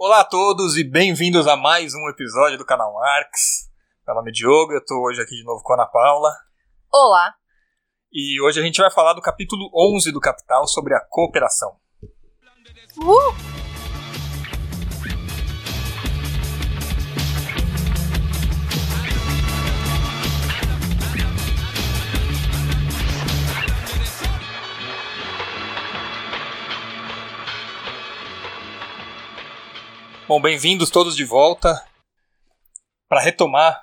Olá a todos e bem-vindos a mais um episódio do canal Marx. Meu nome é Diogo, eu estou hoje aqui de novo com a Ana Paula. Olá. E hoje a gente vai falar do capítulo 11 do Capital sobre a cooperação. Uh! Bom, bem-vindos todos de volta para retomar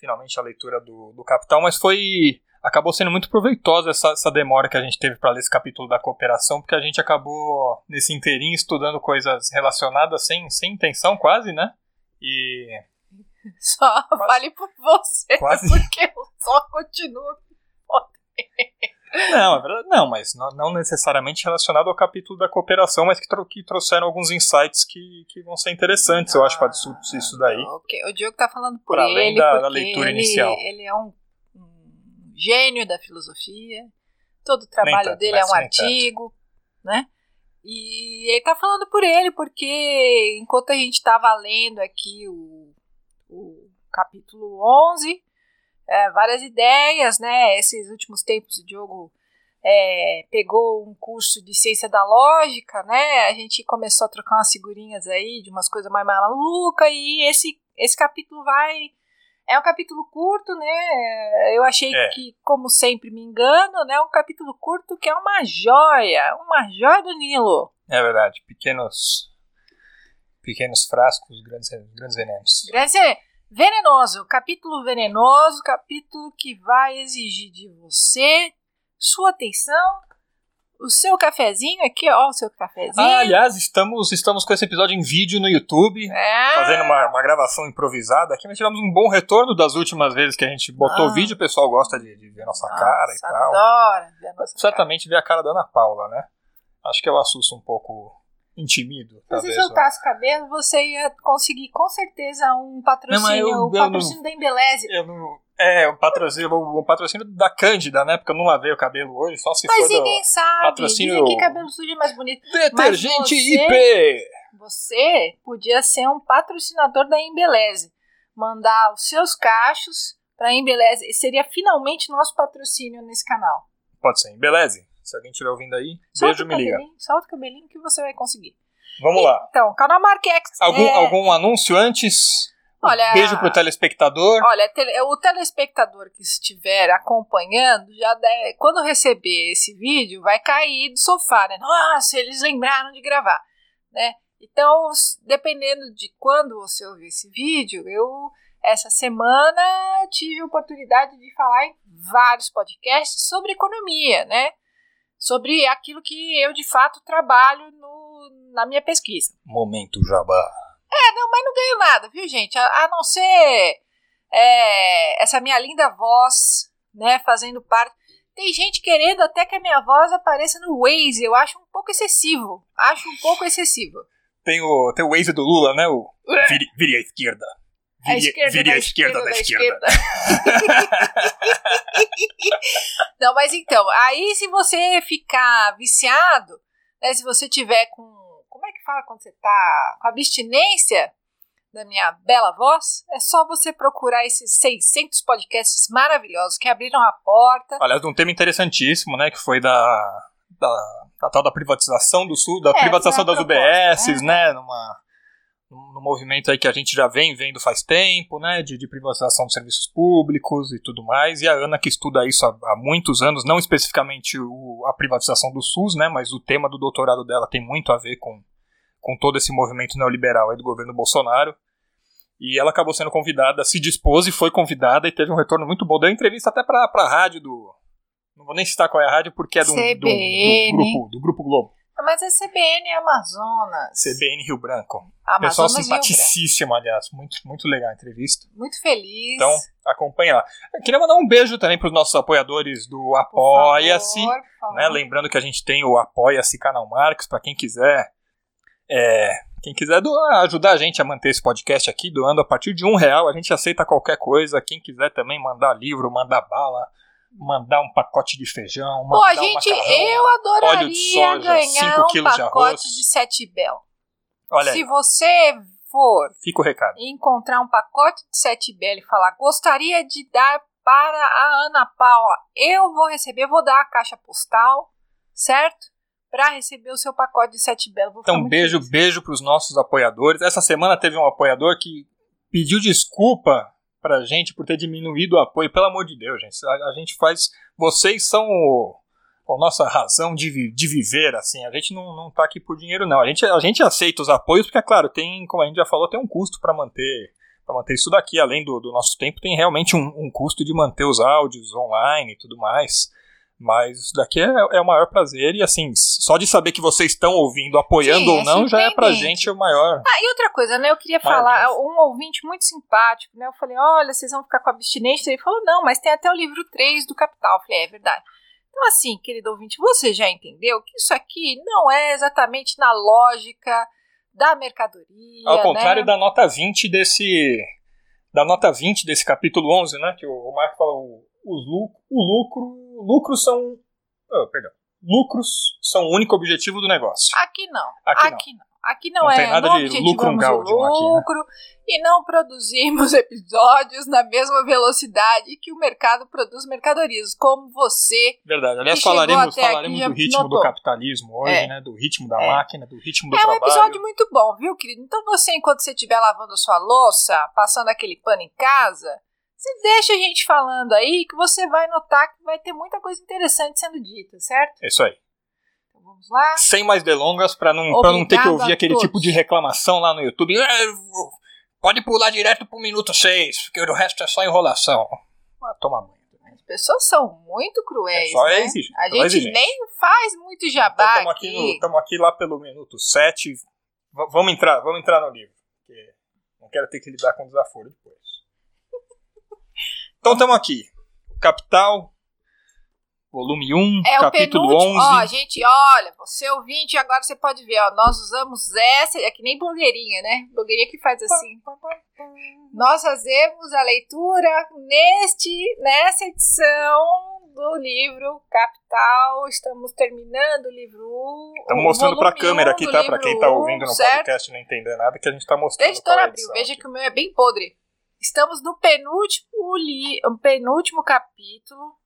finalmente a leitura do, do Capital, mas foi acabou sendo muito proveitosa essa, essa demora que a gente teve para ler esse capítulo da cooperação, porque a gente acabou nesse inteirinho estudando coisas relacionadas sem, sem intenção quase, né? E só quase, vale por você, quase... porque eu só continuo não, é verdade, não, mas não, não, necessariamente relacionado ao capítulo da cooperação, mas que, tro que trouxeram alguns insights que, que vão ser interessantes, ah, eu acho, para discutir isso daí. Ok, o Diogo tá falando por pra ele, além da, da leitura ele, inicial. Ele é um, um, gênio da filosofia, todo o trabalho tanto, dele é um artigo, tanto. né? E ele tá falando por ele, porque enquanto a gente tava lendo aqui o, o capítulo 11, é, várias ideias, né? Esses últimos tempos o Diogo é, pegou um curso de ciência da lógica, né? A gente começou a trocar umas figurinhas aí de umas coisas mais malucas e esse, esse capítulo vai. É um capítulo curto, né? Eu achei é. que, como sempre, me engano, né? Um capítulo curto que é uma joia, uma joia do Nilo. É verdade, pequenos pequenos frascos, grandes, grandes venenos. Grandes Venenoso, capítulo venenoso, capítulo que vai exigir de você sua atenção, o seu cafezinho aqui, ó, o seu cafezinho. Ah, aliás, estamos, estamos com esse episódio em vídeo no YouTube, é. fazendo uma, uma gravação improvisada aqui, mas tivemos um bom retorno das últimas vezes que a gente botou ah. vídeo, o pessoal gosta de, de ver nossa nossa, cara e tal. adora ver a nossa Certamente cara. ver a cara da Ana Paula, né? Acho que eu assusto um pouco intimido. Se você soltasse o cabelo, você ia conseguir com certeza um patrocínio, não, eu, o patrocínio não, da Embeleze. Eu não, é, um patrocínio, um patrocínio da Cândida, né? Porque eu não lavei o cabelo hoje, só se Mas for ninguém sabe. Patrocínio... Dizem que cabelo sujo é mais bonito. Detergente você, IP! Você podia ser um patrocinador da Embeleze. Mandar os seus cachos pra Embeleze. Seria finalmente nosso patrocínio nesse canal. Pode ser, Embeleze. Se alguém estiver ouvindo aí, solta beijo, me liga. Solta o cabelinho que você vai conseguir. Vamos lá. Então, canal Marquex. Algum, é... algum anúncio antes? Olha, Beijo pro telespectador. Olha, o telespectador que estiver acompanhando, já deve, quando receber esse vídeo, vai cair do sofá, né? Nossa, eles lembraram de gravar, né? Então, dependendo de quando você ouvir esse vídeo, eu essa semana tive a oportunidade de falar em vários podcasts sobre economia, né? Sobre aquilo que eu de fato trabalho no, na minha pesquisa. Momento jabá. É, não, mas não ganho nada, viu, gente? A, a não ser é, essa minha linda voz, né, fazendo parte. Tem gente querendo até que a minha voz apareça no Waze. Eu acho um pouco excessivo. Acho um pouco excessivo. Tem o, tem o Waze do Lula, né? O vire, vire à esquerda. Vire, a esquerda, vire da, a esquerda, da, esquerda. Da esquerda. Não, mas então, aí se você ficar viciado, né, se você tiver com. Como é que fala quando você tá com abstinência da minha bela voz? É só você procurar esses 600 podcasts maravilhosos que abriram a porta. Aliás, um tema interessantíssimo, né, que foi da. da, da tal da privatização do Sul, da é, privatização das proposta, UBSs, né, né numa no movimento aí que a gente já vem vendo faz tempo, né, de, de, privatização dos serviços públicos e tudo mais, e a Ana que estuda isso há, há muitos anos, não especificamente o, a privatização do SUS, né, mas o tema do doutorado dela tem muito a ver com, com todo esse movimento neoliberal aí do governo Bolsonaro, e ela acabou sendo convidada, se dispôs e foi convidada e teve um retorno muito bom, deu entrevista até para a rádio do... Não vou nem citar qual é a rádio, porque é do, do, do, do grupo, do Grupo Globo. Mas é CBN Amazonas. CBN Rio Branco. Amazonas Pessoal simpaticíssimo, aliás. Muito, muito legal a entrevista. Muito feliz. Então, acompanha lá. Eu queria mandar um beijo também para os nossos apoiadores do Apoia-se. Né? Lembrando que a gente tem o Apoia-se Canal Marcos, para quem quiser. É, quem quiser doar, ajudar a gente a manter esse podcast aqui, doando a partir de um real, a gente aceita qualquer coisa. Quem quiser também mandar livro, mandar bala, mandar um pacote de feijão, Pô, gente, um macarrão, eu adoraria óleo de soja, ganhar um quilos pacote de, de sete bel. Olha Se aí. você for Fica o recado. encontrar um pacote de 7BL e falar, gostaria de dar para a Ana Paula, eu vou receber, vou dar a caixa postal, certo? Para receber o seu pacote de 7BL. Vou ficar Então, beijo, feliz. beijo pros nossos apoiadores. Essa semana teve um apoiador que pediu desculpa pra gente por ter diminuído o apoio. Pelo amor de Deus, gente. A, a gente faz. Vocês são o, a nossa razão de, vi- de viver, assim. A gente não, não tá aqui por dinheiro, não. A gente, a gente aceita os apoios, porque, é claro, tem, como a gente já falou, tem um custo pra manter. Pra manter isso daqui, além do, do nosso tempo, tem realmente um, um custo de manter os áudios online e tudo mais. Mas isso daqui é, é o maior prazer e assim, só de saber que vocês estão ouvindo, apoiando Sim, ou é não, já é pra gente o maior. Ah, e outra coisa, né? Eu queria falar, Deus. um ouvinte muito simpático, né? Eu falei, olha, vocês vão ficar com abstinência. Ele falou, não, mas tem até o livro 3 do Capital. Eu falei, é, é verdade. Então, assim, querido ouvinte, você já entendeu que isso aqui não é exatamente na lógica da mercadoria. Ao contrário né? da nota 20 desse. Da nota 20 desse capítulo 11, né? Que o, o Marco fala: o, os lu- o lucro. Lucros são. Oh, perdão. Lucros são o único objetivo do negócio. Aqui não. Aqui Aqui, não. Aqui não, Não é. tem nada não de objetivamos lucrum o gaudium aqui, né? lucro e não produzimos episódios na mesma velocidade que o mercado produz mercadorias, como você Verdade. Aliás, falaremos, falaremos do ritmo notou. do capitalismo hoje, É. né? Do ritmo da É. máquina, do ritmo do É um trabalho. episódio muito bom, viu, querido? Então você, enquanto você estiver lavando sua louça, passando aquele pano em casa, você deixa a gente falando aí que você vai notar que vai ter muita coisa interessante sendo dita, certo? É isso aí. Então vamos lá. Sem mais delongas, pra não, pra não ter que ouvir aquele todos. tipo de reclamação lá no YouTube. "Ah, eu vou- Pode pular direto pro minuto 6, porque o resto é só enrolação. Ah, toma banho. As pessoas são muito cruéis, É só né? exigir, A gente exigir. nem faz muito jabá Estamos aqui. aqui, aqui lá pelo minuto 7. V- vamos entrar, vamos entrar no livro. Porque não quero ter que lidar com desaforo depois. Então estamos aqui. Capital, volume 1, É o capítulo penúltimo. 11. Ó, gente, olha, você ouvinte, agora você pode ver, ó, nós usamos essa, é que nem blogueirinha, né? Blogueirinha que faz assim. Nós fazemos a leitura neste, nessa edição do livro Capital. Estamos terminando o livro 1. Estamos mostrando pra câmera aqui, tá? Pra quem tá ouvindo no certo? podcast e não entender nada, que a gente tá mostrando. Editora é a Abril, veja que o meu é bem podre. Estamos no penúltimo, li, penúltimo capítulo.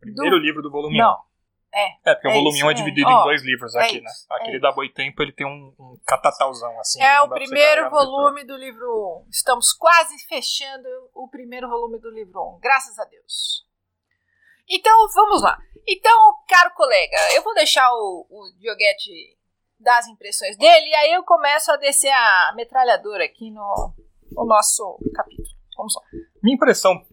Primeiro livro do volume Não, 1. é. É, porque É o volume isso, 1 é é. dividido em dois livros é aqui, né? isso, Aquele é da Boitempo, ele tem um, um catatauzão assim. É o primeiro leitor. volume do livro 1. Estamos quase fechando o primeiro volume do livro 1, graças a Deus. Então, vamos lá. Então, caro colega, eu vou deixar o, o Dioguete dar as impressões dele e aí eu começo a descer a metralhadora aqui no, no nosso capítulo. Vamos lá. Minha impressão,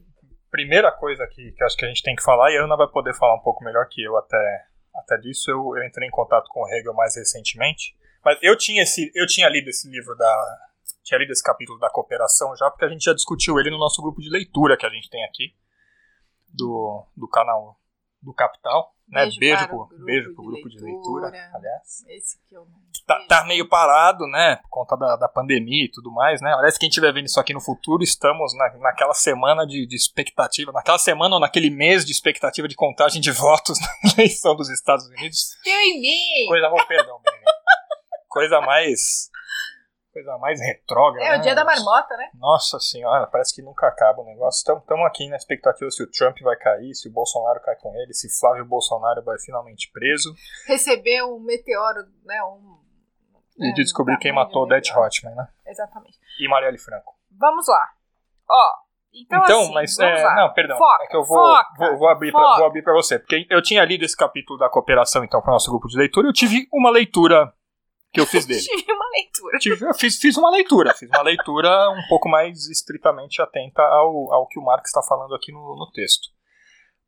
primeira coisa que, que acho que a gente tem que falar, e a Ana vai poder falar um pouco melhor que eu até, até disso, eu, eu entrei em contato com o Hegel mais recentemente, mas eu tinha, esse, eu tinha lido esse livro da... tinha lido esse capítulo da cooperação já, porque a gente já discutiu ele no nosso grupo de leitura que a gente tem aqui, do, do canal do Capital, né? Beijo Beijo, pro, grupo beijo de pro grupo de leitura. leitura, aliás. Esse que eu não. Tá, tá meio parado, né? Por conta da, da pandemia e tudo mais, né? Aliás, quem estiver vendo isso aqui no futuro, estamos na, naquela semana de, de expectativa, naquela semana ou naquele mês de expectativa de contagem de votos na eleição dos Estados Unidos. Deu em mim! Coisa, oh, perdão. Coisa mais. Coisa mais retrógrada. É o né? dia da marmota, né? Nossa senhora, parece que nunca acaba o negócio. Estamos aqui na expectativa se o Trump vai cair, se o Bolsonaro cai com ele, se Flávio Bolsonaro vai finalmente preso. Recebeu um meteoro, né? Um, E de descobrir quem matou o de Death. Hotman, né? Exatamente. E Marielle Franco. Vamos lá. Ó. Então, Então, assim, mas é, não, perdão. Foca, é que eu vou, foca, vou, vou abrir pra, foca. vou abrir para você, porque eu tinha lido esse capítulo da cooperação então para o nosso grupo de leitura, e eu tive uma leitura que eu fiz dele. Tive uma leitura. Tive- eu fiz, fiz uma leitura, fiz uma leitura um pouco mais estritamente atenta ao, ao que o Marx está falando aqui no, no texto.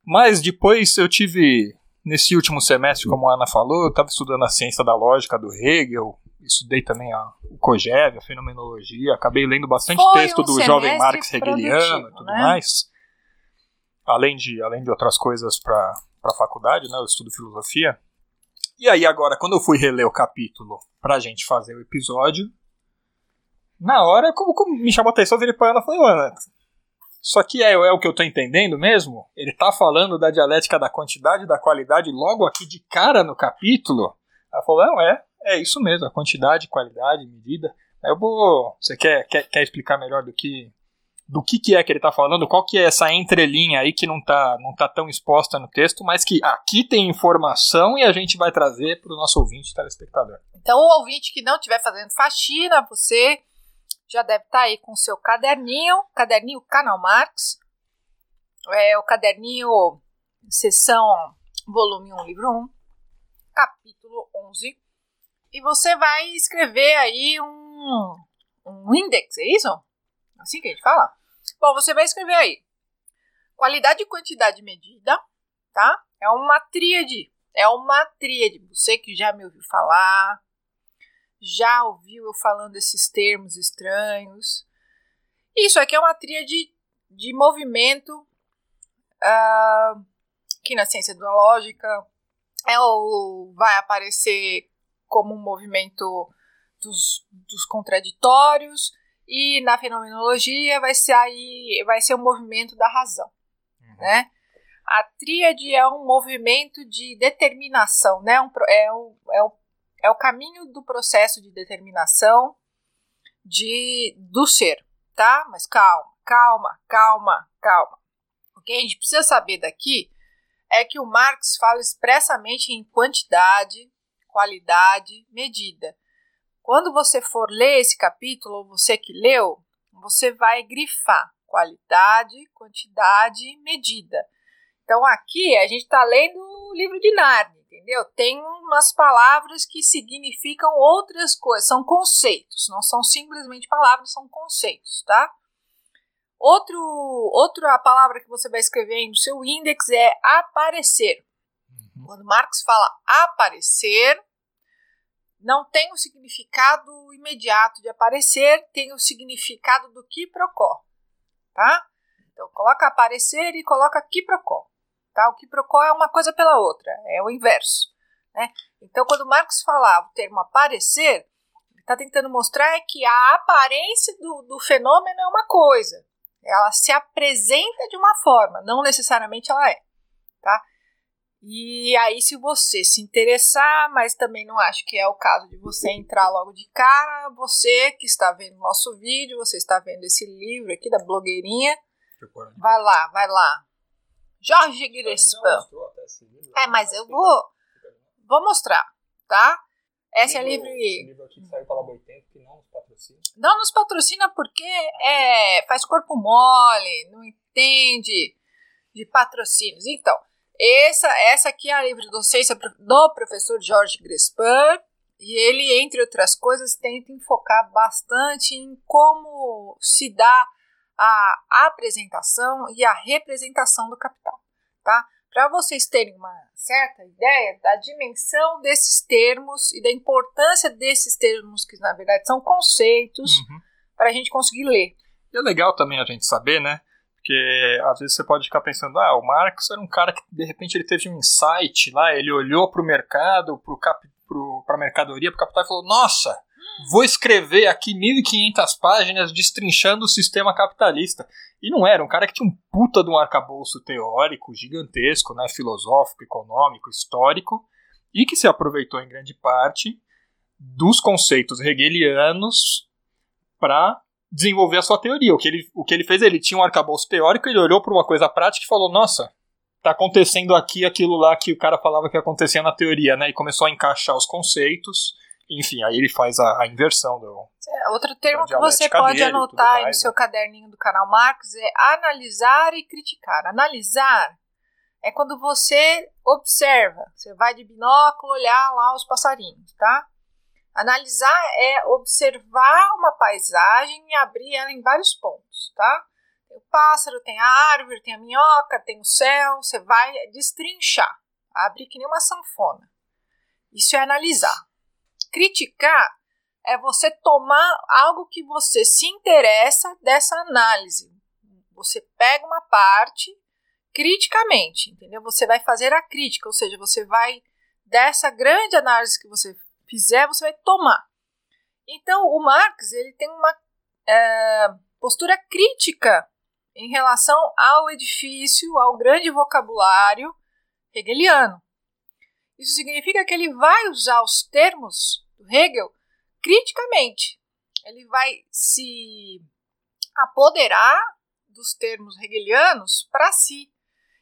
Mas depois eu tive, nesse último semestre, como a Ana falou, eu estava estudando a ciência da lógica do Hegel, estudei também a, o Kojève, a fenomenologia, acabei lendo bastante Foi texto um do jovem Marx hegeliano e tudo né? mais. Além de, além de outras coisas para a faculdade, né, eu estudo filosofia. E aí agora, quando eu fui reler o capítulo pra gente fazer o episódio, na hora, como, como me chamou a atenção, eu virei pra Ana e falei, Ana, isso aqui é, é o que eu tô entendendo mesmo? Ele tá falando da dialética da quantidade e da qualidade logo aqui de cara no capítulo? Ela falou, não, é, É isso mesmo, a quantidade, qualidade, medida. Eu vou. Você quer, quer, quer explicar melhor do que do que, que é que ele está falando, qual que é essa entrelinha aí que não está não tá tão exposta no texto, mas que aqui tem informação e a gente vai trazer para o nosso ouvinte telespectador. Então, o ouvinte que não estiver fazendo faxina, você já deve estar tá aí com o seu caderninho, caderninho Canal Marx, é o caderninho sessão volume 1, livro 1, capítulo 11, e você vai escrever aí um, um index, é isso? Assim que a gente fala? Bom, você vai escrever aí. Qualidade quantidade medida, tá? É uma tríade. É uma tríade. Você que já me ouviu falar, já ouviu eu falando esses termos estranhos. Isso aqui é uma tríade de movimento uh, que na ciência da lógica é o, vai aparecer como um movimento dos, dos contraditórios, e na fenomenologia vai ser aí vai ser o um movimento da razão, uhum. né? A tríade é um movimento de determinação, né? Um, é, o, é, o, é o caminho do processo de determinação de, do ser, tá? Mas calma, calma, calma, calma. O que a gente precisa saber daqui é que o Marx fala expressamente em quantidade, qualidade, medida. Quando você for ler esse capítulo, você que leu, você vai grifar qualidade, quantidade, medida. Então aqui a gente está lendo o livro de Narnia, entendeu? Tem umas palavras que significam outras coisas, são conceitos, não são simplesmente palavras, são conceitos, tá? Outro, outra palavra que você vai escrever aí no seu index é aparecer. Uhum. Quando Marx fala aparecer, não tem o significado imediato de aparecer, tem o significado do quiprocó, tá? Então coloca aparecer e coloca quiprocó, tá? O quiprocó é uma coisa pela outra, é o inverso, né? Então quando Marx fala o termo aparecer, ele está tentando mostrar é que a aparência do, do fenômeno é uma coisa, ela se apresenta de uma forma, não necessariamente ela é, tá? E aí, se você se interessar, mas também não acho que é o caso de você entrar logo de cara, você que está vendo o nosso vídeo, você está vendo esse livro aqui da blogueirinha, vai lá, vai lá. Jorge Grespan. É, mas eu vou, vou mostrar, tá? Essa é livro, livre. livro aqui que saiu pela Boitempo, que não nos patrocina. Não nos patrocina porque é, faz corpo mole, não entende de patrocínios. Então, essa, essa aqui é a livre docência do professor Jorge Grespan, e ele, entre outras coisas, tenta enfocar bastante em como se dá a apresentação e a representação do capital, tá? Para vocês terem uma certa ideia da dimensão desses termos e da importância desses termos, que na verdade são conceitos, uhum. para a gente conseguir ler. E é legal também a gente saber, né? Porque às vezes você pode ficar pensando, ah, o Marx era um cara que de repente ele teve um insight lá, ele olhou para o mercado, para a mercadoria, para o capital e falou: Nossa, vou escrever aqui 1.500 páginas destrinchando o sistema capitalista. E não era, um cara que tinha um puta de um arcabouço teórico gigantesco, né, filosófico, econômico, histórico, e que se aproveitou em grande parte dos conceitos hegelianos para desenvolver a sua teoria. O que ele, o que ele fez, ele tinha um arcabouço teórico, ele olhou para uma coisa prática e falou: Nossa, tá acontecendo aqui aquilo lá que o cara falava que acontecia na teoria, né? E começou a encaixar os conceitos. Enfim, aí ele faz a, a inversão do. É, outro termo que você pode anotar aí no seu né? caderninho do canal Marcos é analisar e criticar. Analisar é quando você observa, você vai de binóculo olhar lá os passarinhos, tá? Analisar é observar uma paisagem e abrir ela em vários pontos, tá? Tem o pássaro, tem a árvore, tem a minhoca, tem o céu, você vai destrinchar, abrir que nem uma sanfona. Isso é analisar. Criticar é você tomar algo que você se interessa dessa análise. Você pega uma parte criticamente, entendeu? Você vai fazer a crítica, ou seja, você vai dessa grande análise que você fizer, você vai tomar. Então, o Marx ele tem uma é, postura crítica em relação ao edifício, ao grande vocabulário hegeliano. Isso significa que ele vai usar os termos do Hegel criticamente. Ele vai se apoderar dos termos hegelianos para si.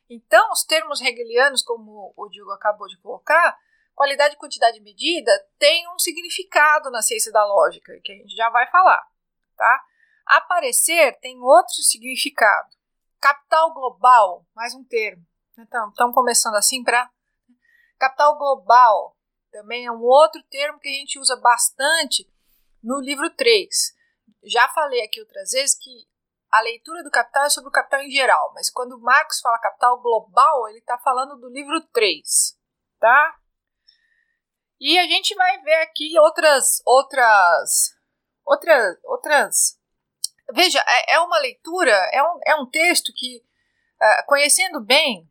Então, os termos hegelianos, como o Diogo acabou de colocar, qualidade, quantidade e medida, tem um significado na ciência da lógica, que a gente já vai falar, tá? Aparecer tem outro significado. Capital global, mais um termo. Então, estamos começando assim para. Capital global também é um outro termo que a gente usa bastante no livro 3. Já falei aqui outras vezes que a leitura do capital é sobre o capital em geral, mas quando Marx fala capital global, ele está falando do livro 3, tá? E a gente vai ver aqui outras, outras, outras, outras. Veja, é, é uma leitura, é um, é um texto que, uh, conhecendo bem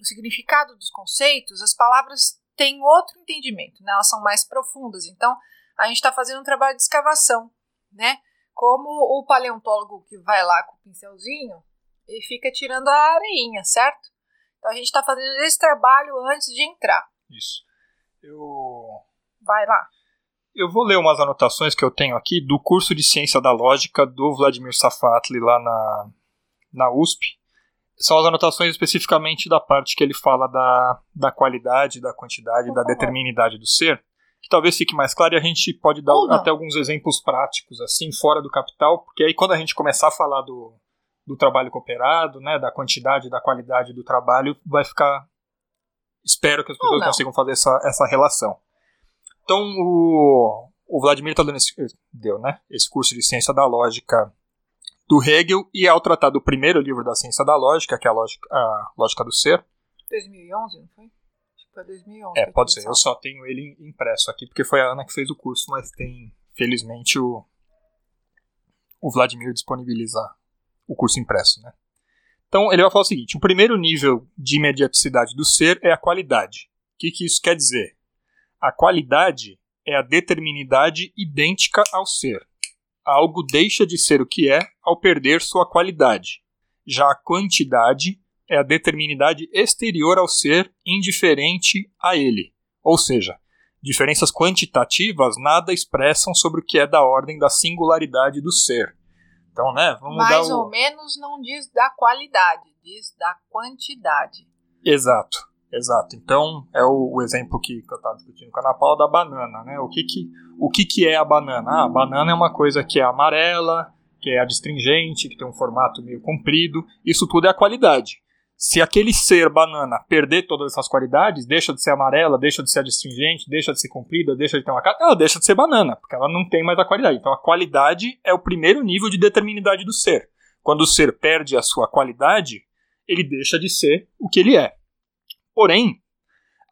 o significado dos conceitos, as palavras têm outro entendimento, né? elas são mais profundas. Então, a gente está fazendo um trabalho de escavação, né? Como o paleontólogo que vai lá com o pincelzinho e fica tirando a areinha, certo? Então a gente está fazendo esse trabalho antes de entrar. Isso. Eu. Vai lá. Eu vou ler umas anotações que eu tenho aqui do curso de Ciência da Lógica do Vladimir Safatli lá na, na USP. São as anotações especificamente da parte que ele fala da, da qualidade, da quantidade, da determinidade do ser, que talvez fique mais claro e a gente pode dar até alguns exemplos práticos, assim, fora do capital, porque aí quando a gente começar a falar do, do trabalho cooperado, né, da quantidade, da qualidade do trabalho, vai ficar espero que as pessoas consigam fazer essa, essa relação. Então, o, o Vladimir está dando esse, deu, né, esse curso de ciência da lógica do Hegel, e ao tratar do primeiro livro da ciência da lógica, que é a lógica, a lógica do ser. 2011, não foi? Acho que foi 2011. É, pode ser. Eu só tenho ele impresso aqui, porque foi a Ana que fez o curso, mas tem, felizmente, o, o Vladimir disponibiliza o curso impresso, né? Então ele vai falar o seguinte: o primeiro nível de imediaticidade do ser é a qualidade. O que, que isso quer dizer? A qualidade é a determinidade idêntica ao ser. Algo deixa de ser o que é ao perder sua qualidade. Já a quantidade é a determinidade exterior ao ser, indiferente a ele. Ou seja, diferenças quantitativas nada expressam sobre o que é da ordem da singularidade do ser. Então, né, vamos Mais ou menos não diz da qualidade, diz da quantidade. Exato, exato. Então, é o, o exemplo que, eu estava discutindo com a Ana Paula da banana, né? O que que, o que que é a banana? Ah, a banana é uma coisa que é amarela, que é adstringente, que tem um formato meio comprido. Isso tudo é a qualidade se aquele ser banana perder todas essas qualidades, deixa de ser amarela, deixa de ser adstringente, deixa de ser comprida, deixa de ter uma cara, ela deixa de ser banana, porque ela não tem mais a qualidade. Então a qualidade é o primeiro nível de determinidade do ser. Quando o ser perde a sua qualidade, ele deixa de ser o que ele é. Porém,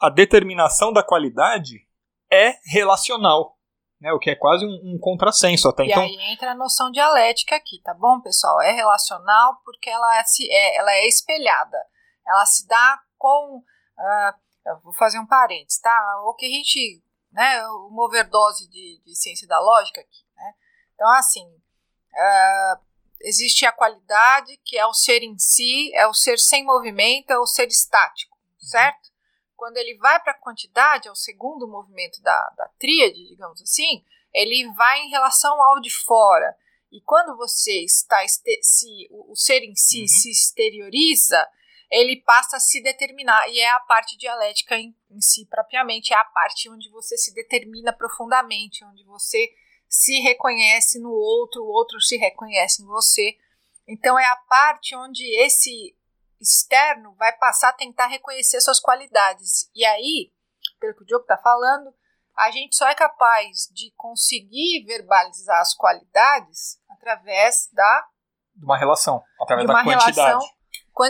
a determinação da qualidade é relacional né, o que é quase um, um contrassenso até. E então, aí entra a noção dialética aqui, tá bom, pessoal? É relacional porque ela é, se, é, ela é espelhada. Ela se dá com. Uh, vou fazer um parênteses, tá? O que a gente. Né, uma overdose de, de ciência da lógica aqui. Né? Então, assim. Uh, existe a qualidade, que é o ser em si, é o ser sem movimento, é o ser estático. Certo? Quando ele vai para a quantidade, é o segundo movimento da, da tríade, digamos assim, ele vai em relação ao de fora. E quando você está se o ser em si uhum. se exterioriza, ele passa a se determinar e é a parte dialética em, em, si propriamente, é a parte onde você se determina profundamente, onde você se reconhece no outro, o outro se reconhece em você. Então é a parte onde esse externo vai passar a tentar reconhecer suas qualidades. E aí, pelo que o Diogo está falando, a gente só é capaz de conseguir verbalizar as qualidades através da de uma relação, através da quantidade.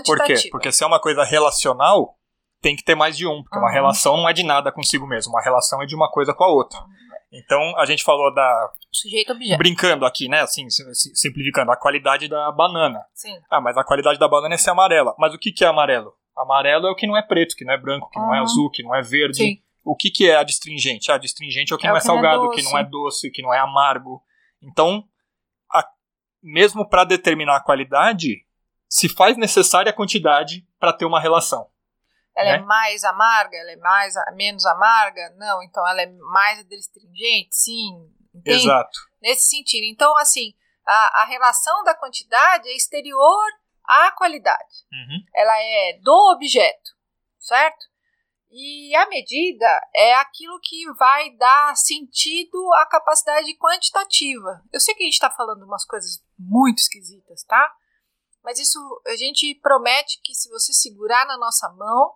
Por quê? Porque se é uma coisa relacional, tem que ter mais de um, porque uhum. uma relação não é de nada consigo mesmo, uma relação é de uma coisa com a outra. Então a gente falou da. Sujeito objeto. Brincando aqui, né? Assim, simplificando, a qualidade da banana. Sim. Ah, mas a qualidade da banana é ser amarela. Mas o que, que é amarelo? Amarelo é o que não é preto, que não é branco, que uhum. não é azul, que não é verde. Sim. O que, que é adstringente? Ah, adstringente é o que é não é, salgado, o que não é doce, que não é amargo. Então, a, mesmo para determinar a qualidade, se faz necessária a quantidade para ter uma relação. Ela né? é mais amarga? Ela é mais menos amarga? Não, então ela é mais adstringente? Sim. Entende? Exato. Nesse sentido. Então, assim, a, a relação da quantidade é exterior à qualidade. Uhum. Ela é do objeto, certo? E a medida é aquilo que vai dar sentido à capacidade quantitativa. Eu sei que a gente está falando umas coisas muito esquisitas, tá? Mas isso a gente promete que se você segurar na nossa mão,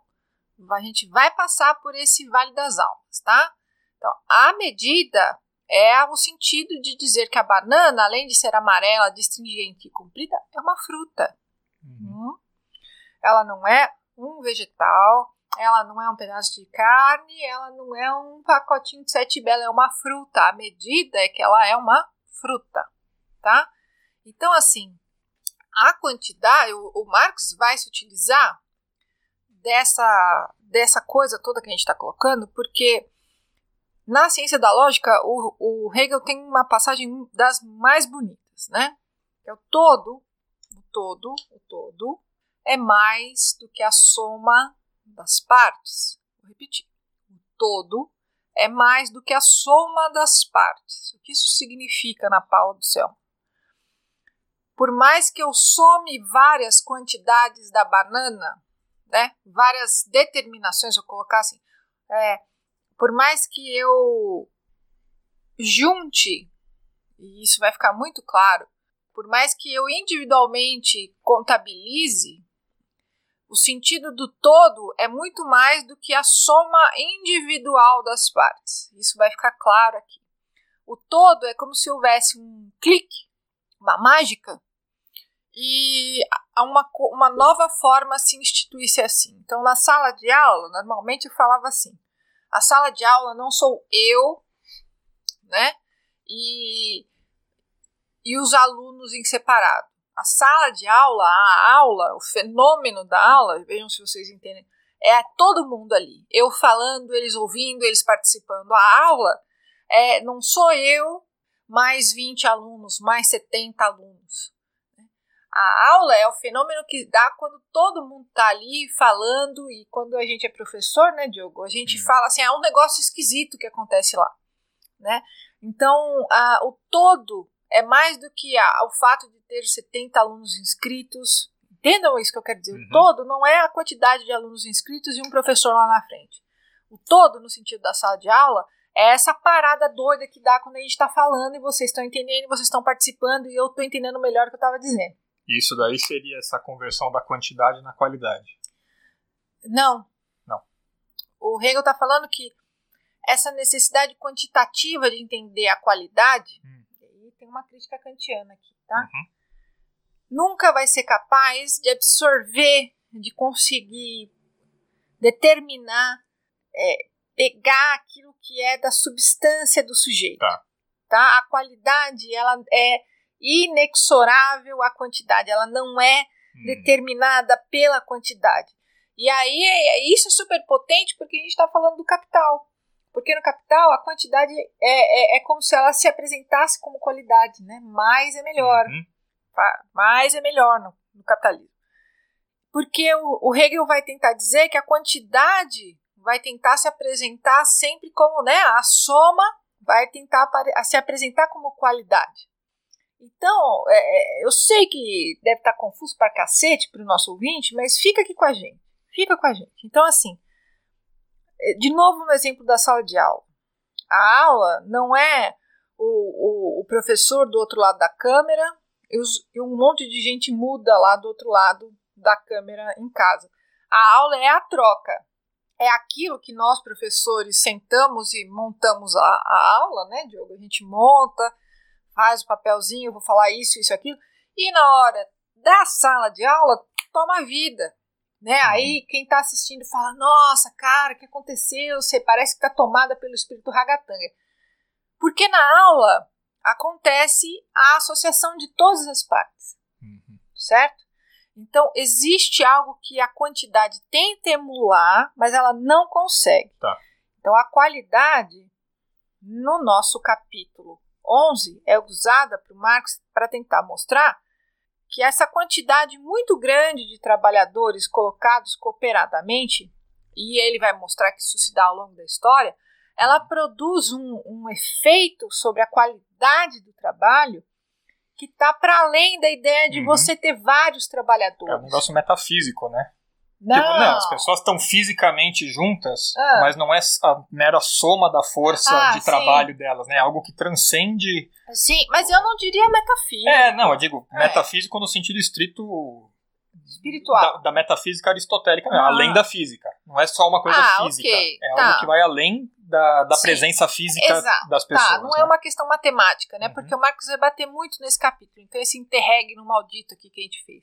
a gente vai passar por esse vale das almas, tá? Então, a medida é o sentido de dizer que a banana, além de ser amarela, distringente e comprida, é uma fruta. Uhum. Hum? Ela não é um vegetal, ela não é um pedaço de carne, ela não é um pacotinho de sete bela, é uma fruta. A medida é que ela é uma fruta, tá? Então, assim, a quantidade, o, o Marx vai se utilizar dessa, dessa coisa toda que a gente está colocando, porque na ciência da lógica, o, o Hegel tem uma passagem das mais bonitas, né? É o todo, o todo, o todo é mais do que a soma das partes. Vou repetir. O todo é mais do que a soma das partes. O que isso significa na Paula do céu? Por mais que eu some várias quantidades da banana, né, várias determinações, vou colocar assim, é, por mais que eu junte, e isso vai ficar muito claro, por mais que eu individualmente contabilize, o sentido do todo é muito mais do que a soma individual das partes. Isso vai ficar claro aqui. O todo é como se houvesse um clique, uma mágica, e uma, uma nova forma se instituísse assim. Então, na sala de aula, normalmente eu falava assim: a sala de aula não sou eu, né? E, e os alunos em separado. A sala de aula, a aula, o fenômeno da aula, vejam se vocês entendem, é todo mundo ali. Eu falando, eles ouvindo, eles participando. A aula é, não sou eu mais 20 alunos, mais 70 alunos. A aula é o fenômeno que dá quando todo mundo está ali falando e quando a gente é professor, né, Diogo? A gente hum. fala assim, é um negócio esquisito que acontece lá, né? Então, a, o todo é mais do que a, o fato de ter 70 alunos inscritos. Entendam isso que eu quero dizer. Uhum. O todo não é a quantidade de alunos inscritos e um professor lá na frente. O todo, no sentido da sala de aula, é essa parada doida que dá quando a gente está falando e vocês estão entendendo, vocês estão participando e eu estou entendendo melhor o que eu estava dizendo. Isso daí seria essa conversão da quantidade na qualidade. Não. Não. O Hegel está falando que essa necessidade quantitativa de entender a qualidade, hum. e tem uma crítica kantiana aqui, tá? Uhum. Nunca vai ser capaz de absorver, de conseguir determinar, é, pegar aquilo que é da substância do sujeito. Tá. tá? A qualidade, ela é inexorável à quantidade, ela não é hum. determinada pela quantidade. E aí é, isso é super potente porque a gente está falando do capital. Porque no capital a quantidade é, é, é, como se ela se apresentasse como qualidade, né? Mais é melhor. Uhum. Mais é melhor no, no capitalismo. Porque o, o, Hegel vai tentar dizer que a quantidade vai tentar se apresentar sempre como, né? A soma vai tentar se apresentar como qualidade. Então, é, é, eu sei que deve estar confuso para cacete para o nosso ouvinte, mas fica aqui com a gente. Fica com a gente. Então, assim, é, de novo no exemplo da sala de aula. A aula não é o, o, o professor do outro lado da câmera e, os, e um monte de gente muda lá do outro lado da câmera em casa. A aula é a troca. É aquilo que nós, professores, sentamos e montamos a, a aula, né, Diogo? A gente monta, faz o papelzinho, vou falar isso, isso, aquilo, e na hora da sala de aula, toma vida. Né? Uhum. Aí quem está assistindo fala: Nossa, cara, o que aconteceu? Você parece que está tomada pelo espírito ragatanga. Porque na aula acontece a associação de todas as partes. Uhum. Certo? Então, existe algo que a quantidade tenta emular, mas ela não consegue. Tá. Então, a qualidade, no nosso capítulo 11 é usada por Marx para tentar mostrar que essa quantidade muito grande de trabalhadores colocados cooperadamente e ele vai mostrar que isso se dá ao longo da história, ela produz um, um efeito sobre a qualidade do trabalho que está para além da ideia de uhum. você ter vários trabalhadores. É um negócio metafísico, né? Não. Tipo, não, as pessoas estão fisicamente juntas, ah. mas não é a mera soma da força ah, de sim. trabalho delas, né? É algo que transcende. Sim, mas eu não diria metafísico. É, não, eu digo é. metafísico no sentido estrito espiritual. Da, da metafísica aristotélica, ah. além da física. Não é só uma coisa ah, física. Okay. É tá. algo que vai além da, da presença física Exato. das pessoas. Tá, não é né? é uma questão matemática, né? Uhum. Porque o Marcos vai bater muito nesse capítulo. Então, esse interregno maldito aqui que a gente fez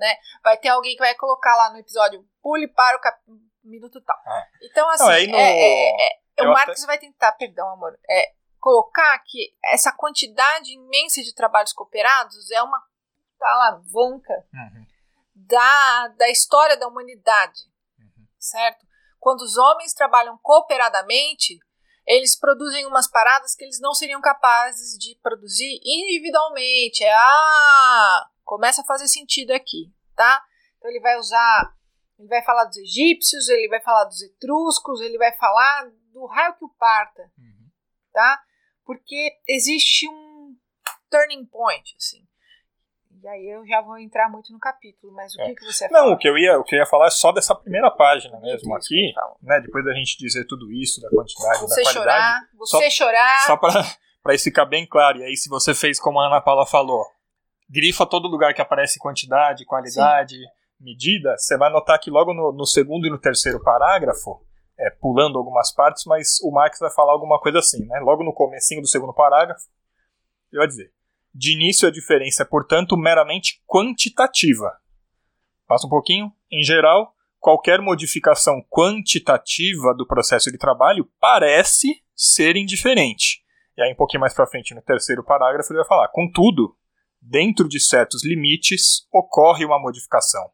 né? Vai ter alguém que vai colocar lá no episódio, pule para o cap... minuto tal. É. Então, assim, Não, no... é, é, é o Marcos até... vai tentar, perdão, amor, é, colocar que essa quantidade imensa de trabalhos cooperados é uma alavanca uhum. da, da história da humanidade, uhum. certo? Quando os homens trabalham cooperadamente, eles produzem umas paradas que eles não seriam capazes de produzir individualmente. É, ah, começa a fazer sentido aqui, tá? Então ele vai usar, ele vai falar dos egípcios, ele vai falar dos etruscos, ele vai falar do raio que o parta, uhum. tá? Porque existe um turning point, assim. E aí eu já vou entrar muito no capítulo, mas o é. que, que você Não, o que eu ia, o que eu ia falar é só dessa primeira página mesmo aqui, né? Depois da gente dizer tudo isso, da quantidade, você da qualidade. Chorar, você só, chorar. Só para para isso ficar bem claro. E aí se você fez como a Ana Paula falou, grifa todo lugar que aparece quantidade, qualidade, Sim. medida, você vai notar que logo no, no, segundo e no terceiro parágrafo, é, pulando algumas partes, mas o Marx vai falar alguma coisa assim, né? Logo no comecinho do segundo parágrafo, ele vai dizer: de início a diferença é, portanto, meramente quantitativa. Passa um pouquinho. Em geral, qualquer modificação quantitativa do processo de trabalho parece ser indiferente. E aí, um pouquinho mais para frente, no terceiro parágrafo, ele vai falar: contudo, dentro de certos limites, ocorre uma modificação.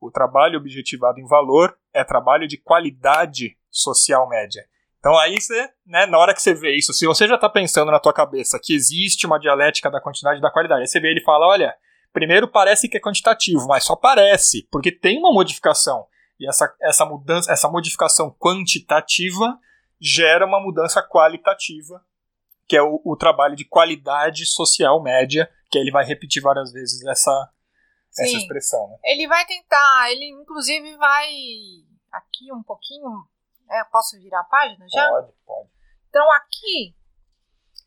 O trabalho objetivado em valor é trabalho de qualidade social média. Então aí você, né, na hora que você vê isso, se você já está pensando na tua cabeça que existe uma dialética da quantidade e da qualidade, aí você vê ele fala, olha, primeiro parece que é quantitativo, mas só parece, porque tem uma modificação. E essa, essa mudança, essa modificação quantitativa gera uma mudança qualitativa, que é o, o trabalho de qualidade social média que ele vai repetir várias vezes essa, essa expressão. Né? Ele vai tentar, ele inclusive vai aqui um pouquinho. É, posso virar a página já? Pode, pode. Então aqui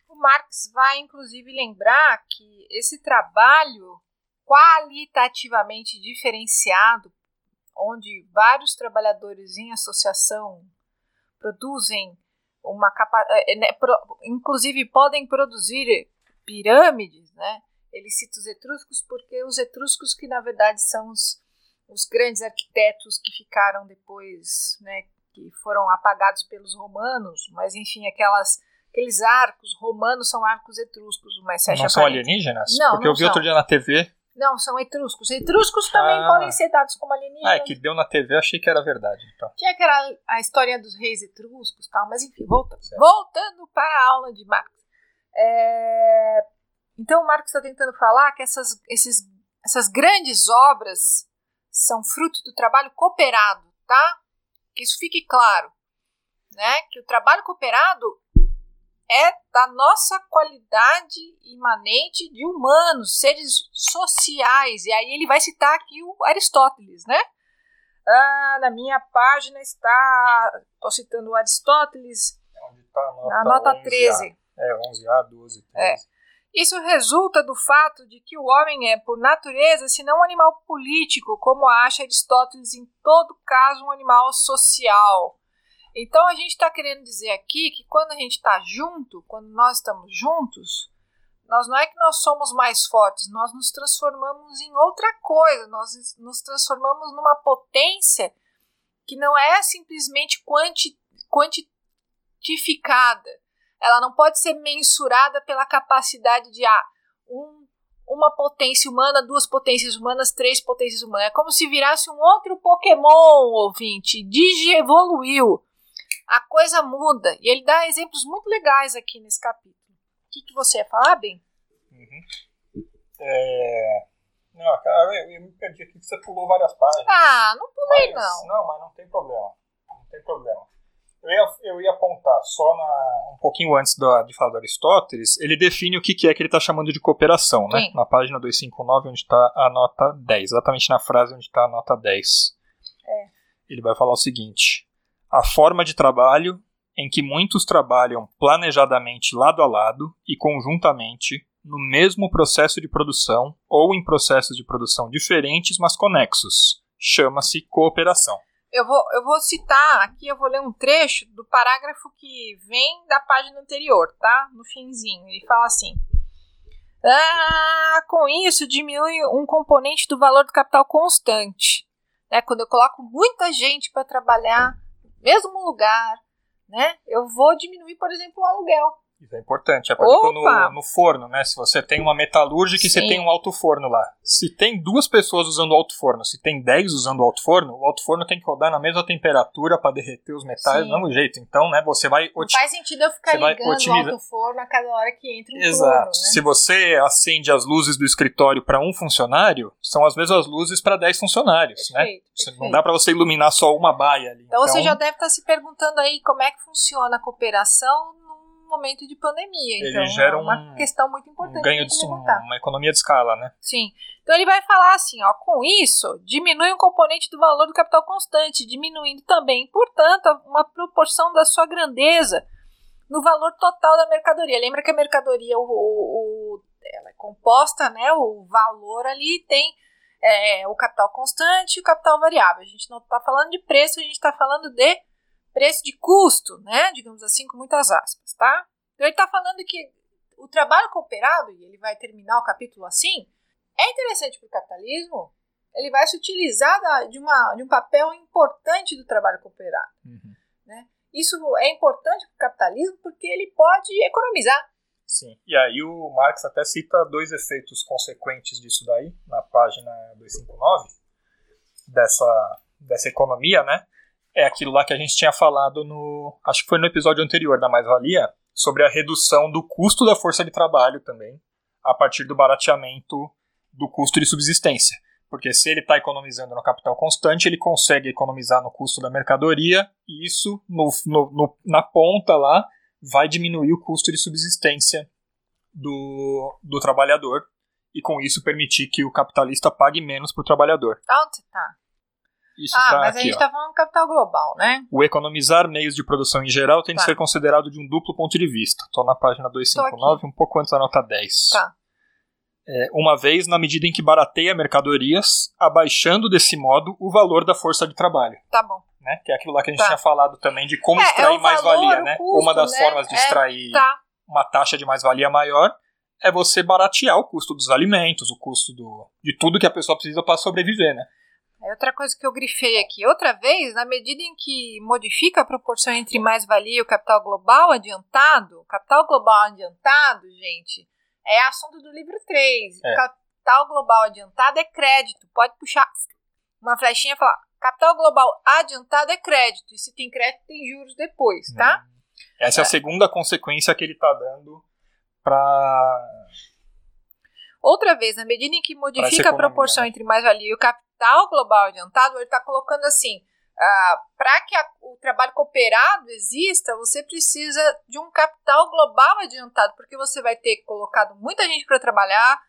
o Marx vai inclusive lembrar que esse trabalho qualitativamente diferenciado, onde vários trabalhadores em associação produzem uma capacidade, é, né, inclusive podem produzir pirâmides, né? Ele cita os etruscos porque os etruscos que na verdade são os, os grandes arquitetos que ficaram depois, né, que foram apagados pelos romanos, mas enfim, aquelas aqueles arcos romanos são arcos etruscos, mas Não são alienígenas? Não, porque não eu vi são. outro dia na TV. Não, são etruscos. Etruscos também ah. podem ser dados como alienígenas. Ah, é que deu na TV, achei que era verdade. Então. Tinha que era a história dos reis etruscos tal, mas enfim, voltando. Voltando para a aula de Marx. É, então, o Marx está tentando falar que essas, esses, essas grandes obras são fruto do trabalho cooperado, tá? Que isso fique claro, né? Que o trabalho cooperado é da nossa qualidade imanente de humanos, seres sociais. E aí ele vai citar aqui o Aristóteles, né? Ah, na minha página está. Estou citando o Aristóteles. É onde está a nota, na nota 13. É, 11A, 12, 13. É. Isso resulta do fato de que o homem é, por natureza, se não um animal político, como acha Aristóteles, em todo caso, um animal social. Então a gente está querendo dizer aqui que quando a gente está junto, quando nós estamos juntos, nós não é que nós somos mais fortes, nós nos transformamos em outra coisa, nós nos transformamos numa potência que não é simplesmente quanti, quantificada, ela não pode ser mensurada pela capacidade de ah, um, uma potência humana, duas potências humanas, três potências humanas. É como se virasse um outro Pokémon, ouvinte. Digievoluiu. A coisa muda. E ele dá exemplos muito legais aqui nesse capítulo. O que, que você ia falar, bem? Uhum. É... Não, cara, eu, eu, me perdi aqui que você pulou várias páginas. Ah, não pulei mas, não. Não, mas não tem problema. tem problema. Eu ia, eu ia apontar só na, um pouquinho antes da, de falar do Aristóteles, ele define o que, que é que ele está chamando de cooperação, né? Sim. Na página 259, onde está a nota 10, exatamente na frase onde está a nota 10. É. Ele vai falar o seguinte: a forma de trabalho em que muitos trabalham planejadamente lado a lado e conjuntamente no mesmo processo de produção ou em processos de produção diferentes, mas conexos. Chama-se cooperação. Eu vou, eu vou citar aqui, eu vou ler um trecho do parágrafo que vem da página anterior, tá? No finzinho. Ele fala assim: ah, com isso diminui um componente do valor do capital constante. Né? Quando eu coloco muita gente para trabalhar no mesmo lugar, né? Eu vou diminuir, por exemplo, o aluguel. Isso é importante. É por exemplo, no, no forno, né? Se você tem uma metalúrgica e você tem um alto forno lá. Se tem duas pessoas usando o alto forno, se tem dez usando o alto forno, o alto forno tem que rodar na mesma temperatura para derreter os metais do mesmo jeito. Então, né, você vai... Não faz sentido eu ficar ligando o alto forno a cada hora que entra um Exato. Forno, né? Se você acende as luzes do escritório para um funcionário, são as mesmas luzes para dez funcionários, perfeito, né? Perfeito. Não dá para você iluminar só uma baia ali. Então, então você já deve estar tá se perguntando aí como é que funciona a cooperação momento de pandemia. Ele então, gera é uma um, questão muito importante. Um ganho de uma economia de escala, né? Sim. Então ele vai falar assim, ó, com isso, diminui um componente do valor do capital constante, diminuindo também, portanto, uma proporção da sua grandeza no valor total da mercadoria. Lembra que a mercadoria, o, o ela é composta, né? O valor ali tem é, o capital constante e o capital variável. A gente não está falando de preço, a gente está falando de preço de custo, né? Digamos assim, com muitas aspas, tá? Então ele está falando que o trabalho cooperado, e ele vai terminar o capítulo assim, é interessante para o capitalismo, ele vai se utilizar de, uma, de um papel importante do trabalho cooperado. Uhum. Né? Isso é importante para o capitalismo porque ele pode economizar. Sim, e aí o Marx até cita dois efeitos consequentes disso daí, na página 259, dessa, dessa economia, né? É aquilo lá que a gente tinha falado no. Acho que foi no episódio anterior da mais-valia, sobre a redução do custo da força de trabalho também, a partir do barateamento do custo de subsistência. Porque se ele está economizando no capital constante, ele consegue economizar no custo da mercadoria, e isso, no, no, no, na ponta lá, vai diminuir o custo de subsistência do, do trabalhador, e com isso permitir que o capitalista pague menos para o trabalhador. Você tá? Isso ah, está mas aqui, a gente está falando capital global, né? O economizar meios de produção em geral tem Tá. de ser considerado de um duplo ponto de vista. Estou na página 259, um pouco antes da nota 10. Tá. É, uma vez na medida em que barateia mercadorias, abaixando desse modo o valor da força de trabalho. Tá bom. Né? Que é aquilo lá que a gente Tá. tinha falado também de como É, é extrair o mais-valia. Né? custo, uma das né? formas de É, extrair Tá. uma taxa de mais-valia maior é você baratear o custo dos alimentos, o custo do, de tudo que a pessoa precisa para sobreviver. Né? É outra coisa que eu grifei aqui. Outra vez, na medida em que modifica a proporção entre mais-valia e o capital global adiantado, capital global adiantado, gente, é assunto do livro 3. É. Capital global adiantado é crédito. Pode puxar uma flechinha e falar: capital global adiantado é crédito. E se tem crédito, tem juros depois, tá? Essa é a segunda consequência que ele está dando para Outra vez, na medida em que modifica a proporção né? entre mais-valia e o capital global adiantado, ele está colocando assim: para que a- o trabalho cooperado exista, você precisa de um capital global adiantado, porque você vai ter colocado muita gente para trabalhar,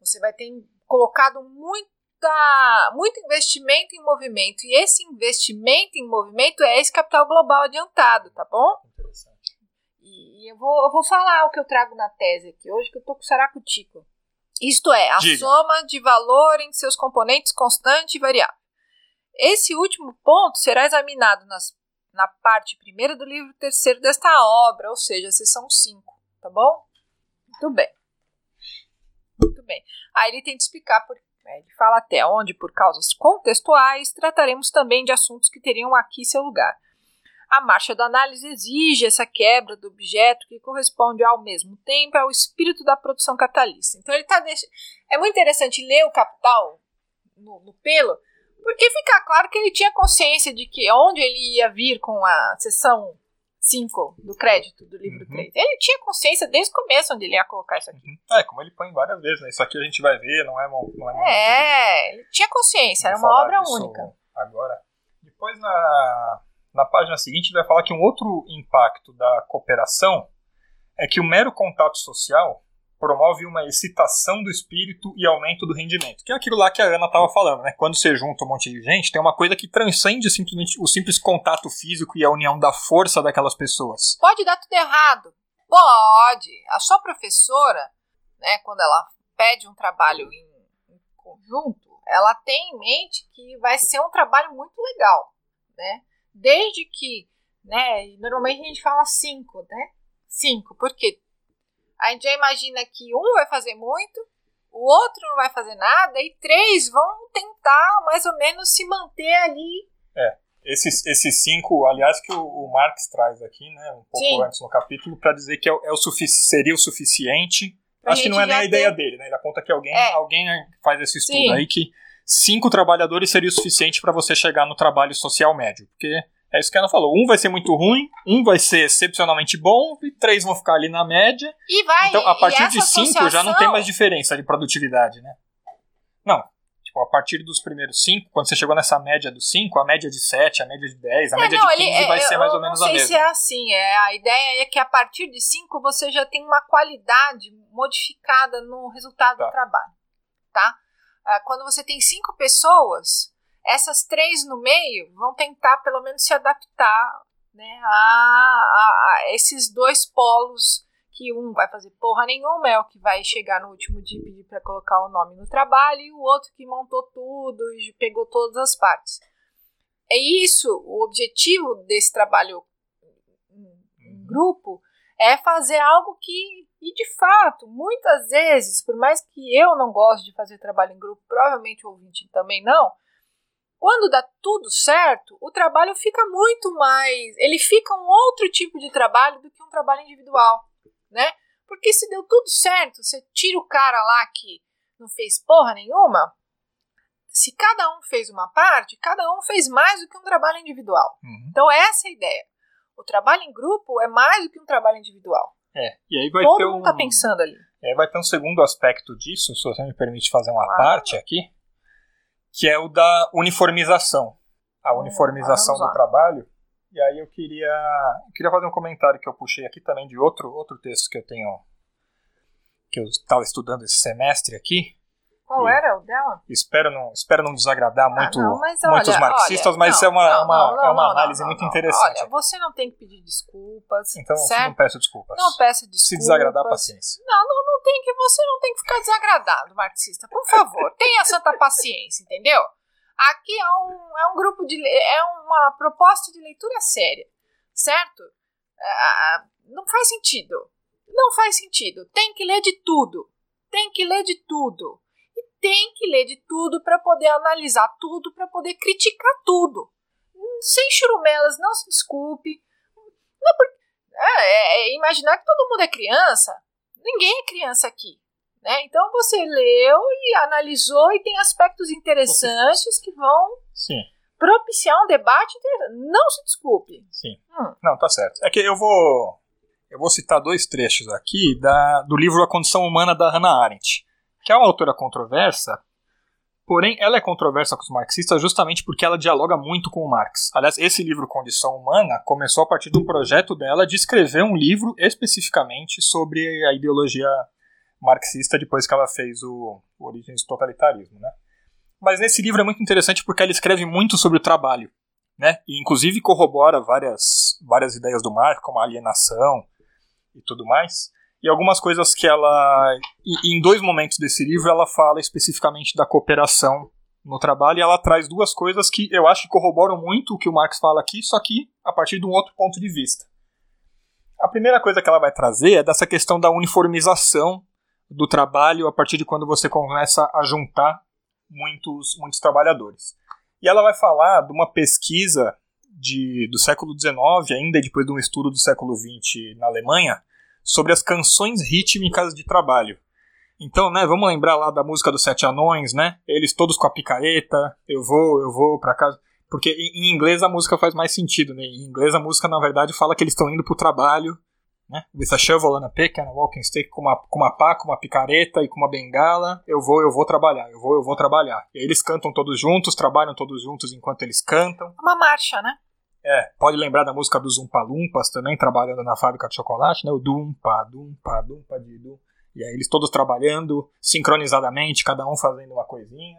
você vai ter colocado muita, muito investimento em movimento, e esse investimento em movimento é esse capital global adiantado, tá bom? Interessante. E eu vou, eu vou falar o que eu trago na tese aqui hoje, que eu tô com saracutico. Isto é, a Diga. soma de valor em seus componentes constante e variável. Esse último ponto será examinado nas, na parte primeira do livro terceiro desta obra, ou seja, a seção 5, tá bom? Muito bem. Muito bem. Aí ele tem de explicar, por, né, ele fala até onde, por causas contextuais, trataremos também de assuntos que teriam aqui seu lugar. A marcha da análise exige essa quebra do objeto que corresponde ao mesmo tempo ao espírito da produção capitalista. Então ele tá deix... é muito interessante ler o Capital no, no pelo, porque fica claro que ele tinha consciência de que onde ele ia vir com a seção 5 do crédito do livro Uhum. 3. Ele tinha consciência desde o começo onde ele ia colocar isso aqui. Uhum. É, como ele põe várias vezes, né? Isso aqui a gente vai ver, não é, não é É, ele tinha consciência, era uma obra única. Agora, depois na, na página seguinte ele vai falar que um outro impacto da cooperação é que o mero contato social promove uma excitação do espírito e aumento do rendimento. Que é aquilo lá que a Ana estava falando, né? Quando você junta um monte de gente, tem uma coisa que transcende simplesmente o simples contato físico e a união da força daquelas pessoas. Pode dar tudo errado. Pode. A sua professora, né, quando ela pede um trabalho em, em conjunto, ela tem em mente que vai ser um trabalho muito legal, né? Desde que, né, normalmente a gente fala cinco, né? Cinco, porque a gente já imagina que um vai fazer muito, o outro não vai fazer nada, e três vão tentar mais ou menos se manter ali. É, esses, esses cinco, aliás, que o, o Marx traz aqui, né, um pouco Sim. antes no capítulo, para dizer que é, é o seria o suficiente. Pra Acho que não é nem a ideia dele, né? Ele aponta que alguém, é. alguém faz esse estudo Sim. aí que cinco trabalhadores seria o suficiente para você chegar no trabalho social médio. Porque é isso que a Ana falou. Um vai ser muito ruim, um vai ser excepcionalmente bom e três vão ficar ali na média. E vai. Então, a partir de cinco associação... já não tem mais diferença de produtividade, né? Não. Tipo, a partir dos primeiros cinco, quando você chegou nessa média dos cinco, a média de sete, a média de dez, a é, média não, de quinze ele, vai ser mais ou menos a mesma. Não sei se é assim. É, a ideia é que a partir de cinco você já tem uma qualidade modificada no resultado tá. do trabalho. Tá? Ah, quando você tem cinco pessoas, essas três no meio vão tentar pelo menos se adaptar né, a, a, a esses dois polos que um vai fazer porra nenhuma, é o que vai chegar no último dia e pedir para colocar o nome no trabalho, e o outro que montou tudo e pegou todas as partes. É isso, o objetivo desse trabalho em grupo é fazer algo que, e de fato, muitas vezes, por mais que eu não goste de fazer trabalho em grupo, provavelmente o ouvinte também não, quando dá tudo certo, o trabalho fica muito mais. Ele fica um outro tipo de trabalho do que um trabalho individual, né? Porque se deu tudo certo, você tira o cara lá que não fez porra nenhuma. Se cada um fez uma parte, cada um fez mais do que um trabalho individual. Uhum. Então, essa é a ideia. O trabalho em grupo é mais do que um trabalho individual. É, e aí vai Todo ter mundo tá um, pensando ali. É, vai ter um segundo aspecto disso, se você me permite fazer uma ah. parte aqui que é o da uniformização. A hum, uniformização do trabalho. E aí eu queria, eu queria fazer um comentário que eu puxei aqui também de outro, outro texto que eu tenho que eu estava estudando esse semestre aqui, qual era o dela? Espero não, espero não desagradar ah, muito, não, mas muitos marxistas, olha, mas não, é uma, não, uma, é uma análise muito interessante. Olha, você não tem que pedir desculpas. Então certo? não peço desculpas. Não peça desculpas. Se desagradar, paciência. Não, não, não tem que, você não tem que ficar desagradado, marxista. Por favor, tenha santa paciência, entendeu? Aqui é um, é um grupo de. é uma proposta de leitura séria, certo? É, não faz sentido. Não faz sentido. Tem que ler de tudo. Tem que ler de tudo tem que ler de tudo para poder analisar tudo, para poder criticar tudo. Sem churumelas, não se desculpe. Não, porque, é, é, é, imaginar que todo mundo é criança. Ninguém é criança aqui. Né? Então você leu e analisou e tem aspectos interessantes que vão Sim. propiciar um debate. Não se desculpe. Sim. Hum. Não, tá certo. É que eu vou eu vou citar dois trechos aqui da, do livro A Condição Humana da Hannah Arendt que é uma autora controversa, porém ela é controversa com os marxistas justamente porque ela dialoga muito com o Marx. Aliás, esse livro Condição Humana começou a partir de um projeto dela de escrever um livro especificamente sobre a ideologia marxista depois que ela fez o, Origens do Totalitarismo, né? Mas nesse livro é muito interessante porque ela escreve muito sobre o trabalho, né? E inclusive corrobora várias, várias ideias do Marx, como a alienação e tudo mais e algumas coisas que ela. Em dois momentos desse livro, ela fala especificamente da cooperação no trabalho e ela traz duas coisas que eu acho que corroboram muito o que o Marx fala aqui, só que a partir de um outro ponto de vista. A primeira coisa que ela vai trazer é dessa questão da uniformização do trabalho a partir de quando você começa a juntar muitos, muitos trabalhadores. E ela vai falar de uma pesquisa de, do século XIX, ainda depois de um estudo do século XX na Alemanha, sobre as canções rítmicas de trabalho. Então, né, vamos lembrar lá da música dos Sete Anões, né? Eles todos com a picareta, eu vou, eu vou para casa. Porque em inglês a música faz mais sentido, né? Em inglês a música, na verdade, fala que eles estão indo pro trabalho, né? With a shovel and a pick and a walking stick, com uma, com uma pá, com uma picareta e com uma bengala, eu vou, eu vou trabalhar, eu vou, eu vou trabalhar. E aí eles cantam todos juntos, trabalham todos juntos enquanto eles cantam. Uma marcha, né? É, pode lembrar da música dos Umpa Lumpas também, trabalhando na fábrica de chocolate, né? O Dumpa, Dumpa, Dumpa de. E aí eles todos trabalhando sincronizadamente, cada um fazendo uma coisinha.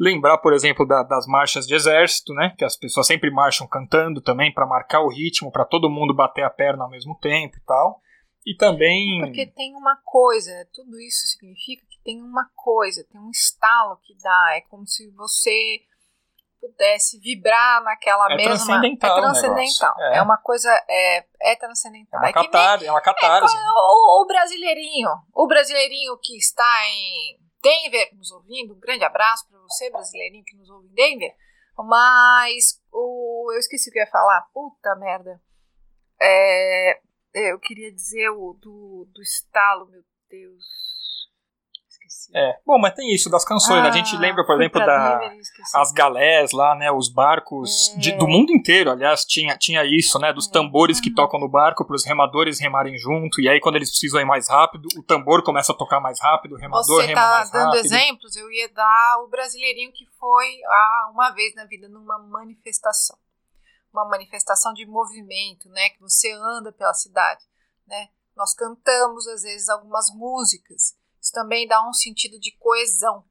Lembrar, por exemplo, da, das marchas de exército, né? Que as pessoas sempre marcham cantando também para marcar o ritmo, para todo mundo bater a perna ao mesmo tempo e tal. E também. Porque tem uma coisa, tudo isso significa que tem uma coisa, tem um estalo que dá. É como se você pudesse vibrar naquela é mesma. Transcendental é transcendental. É. é. uma coisa. É, é transcendental. É uma, catar nem, é uma catarse. É, o, o brasileirinho. O brasileirinho que está em Denver nos ouvindo. Um grande abraço para você, brasileirinho que nos ouve em Denver. Mas o, eu esqueci o que eu ia falar. Puta merda. É, eu queria dizer o do, do estalo, meu Deus esqueci. É, bom, mas tem isso das canções. Ah, a gente lembra, por exemplo, da as galés lá, né? Os barcos é. de, do mundo inteiro, aliás, tinha, tinha isso, né? Dos é. tambores que uhum. tocam no barco para os remadores remarem junto. E aí, quando eles precisam ir mais rápido, o tambor começa a tocar mais rápido, o remador Você rema tá mais dando rápido. exemplos, eu ia dar o brasileirinho que foi ah, uma vez na vida numa manifestação. Uma manifestação de movimento, né? Que você anda pela cidade, né? Nós cantamos, às vezes, algumas músicas isso também dá um sentido de coesão,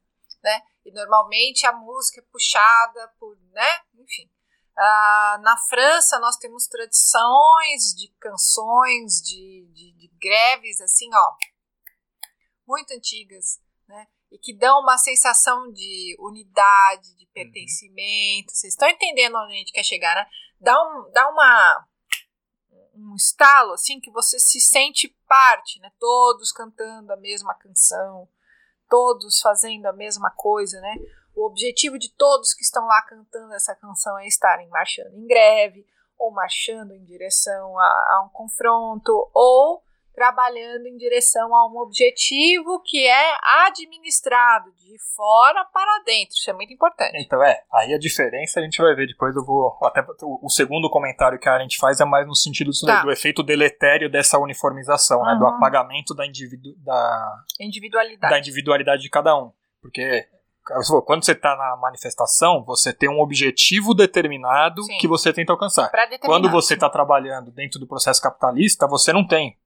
né? E normalmente a música é puxada por, né? Enfim. Ah, na França nós temos tradições de canções, de, de, de greves, assim, ó, muito antigas, né? E que dão uma sensação de unidade, de uhum. pertencimento. Uhum. Vocês estão entendendo onde a gente quer chegar, né? Dá, um, dá uma, um estalo, assim, que você se sente parte, né? Todos cantando a mesma canção, todos fazendo a mesma coisa, né? O objetivo de todos que estão lá cantando essa canção é estarem marchando em greve, ou marchando em direção a, a um confronto, ou trabalhando em direção a um objetivo que é administrado de fora para dentro. Isso é muito importante. Então, é, aí a diferença a gente vai ver depois. Eu vou. Até o, segundo comentário que a gente faz é mais no sentido do, tá. do efeito deletério dessa uniformização, uhum. né, do apagamento da, individu, da, individualidade. da individualidade de cada um. Porque quando você está na manifestação, você tem um objetivo determinado Sim. que você tenta alcançar. Quando você está trabalhando dentro do processo capitalista, você não tem.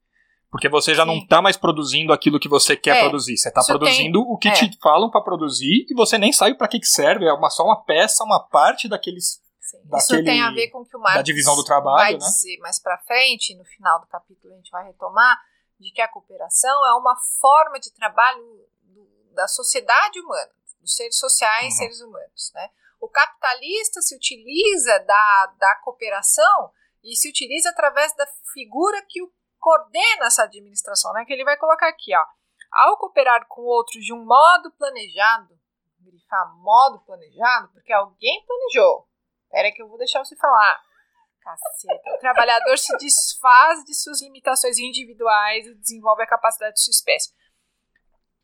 Porque você já Sim. não está mais produzindo aquilo que você quer é, produzir. Você está produzindo tem... o que é. te falam para produzir e você nem sabe para que, que serve. É uma, só uma peça, uma parte daqueles. Daquele, Isso tem a ver com o que o Marx da divisão do trabalho, vai né? dizer mais para frente, no final do capítulo a gente vai retomar, de que a cooperação é uma forma de trabalho da sociedade humana, dos seres sociais uhum. seres humanos. Né? O capitalista se utiliza da, da cooperação e se utiliza através da figura que o coordena essa administração, né? Que ele vai colocar aqui, ó. Ao cooperar com outros de um modo planejado, grifar modo planejado, porque alguém planejou. Espera que eu vou deixar você falar. Caceta. O trabalhador se desfaz de suas limitações individuais e desenvolve a capacidade de sua espécie.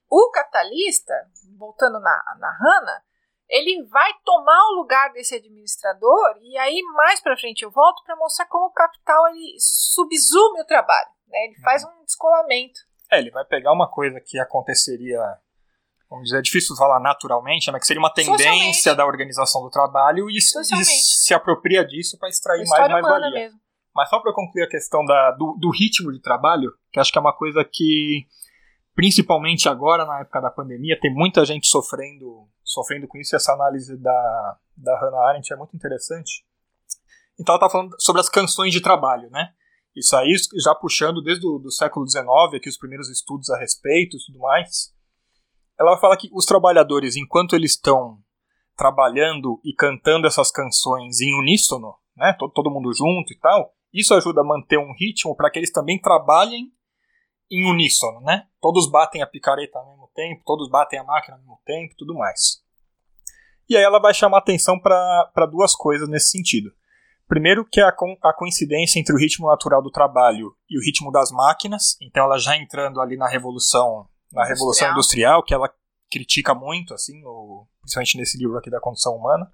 O capitalista, voltando na, na Hanna, ele vai tomar o lugar desse administrador e aí mais para frente eu volto para mostrar como o capital ele subsume o trabalho, né? Ele faz um descolamento. É, ele vai pegar uma coisa que aconteceria, vamos dizer, é difícil falar naturalmente, mas que seria uma tendência da organização do trabalho e, e se apropria disso para extrair mais mais valia. Mesmo. Mas só para concluir a questão da, do, do ritmo de trabalho, que acho que é uma coisa que principalmente agora na época da pandemia, tem muita gente sofrendo, sofrendo com isso, essa análise da, da Hannah Arendt é muito interessante. Então ela está falando sobre as canções de trabalho, né? Isso aí já puxando desde o do século XIX, aqui os primeiros estudos a respeito e tudo mais. Ela fala que os trabalhadores, enquanto eles estão trabalhando e cantando essas canções em uníssono, né, todo, todo mundo junto e tal, isso ajuda a manter um ritmo para que eles também trabalhem em uníssono, né? Todos batem a picareta ao mesmo tempo, todos batem a máquina ao mesmo tempo, tudo mais. E aí ela vai chamar atenção para duas coisas nesse sentido. Primeiro, que é a, co a coincidência entre o ritmo natural do trabalho e o ritmo das máquinas. Então, ela já entrando ali na revolução, na industrial. revolução industrial, que ela critica muito, assim, no, principalmente nesse livro aqui da condição humana.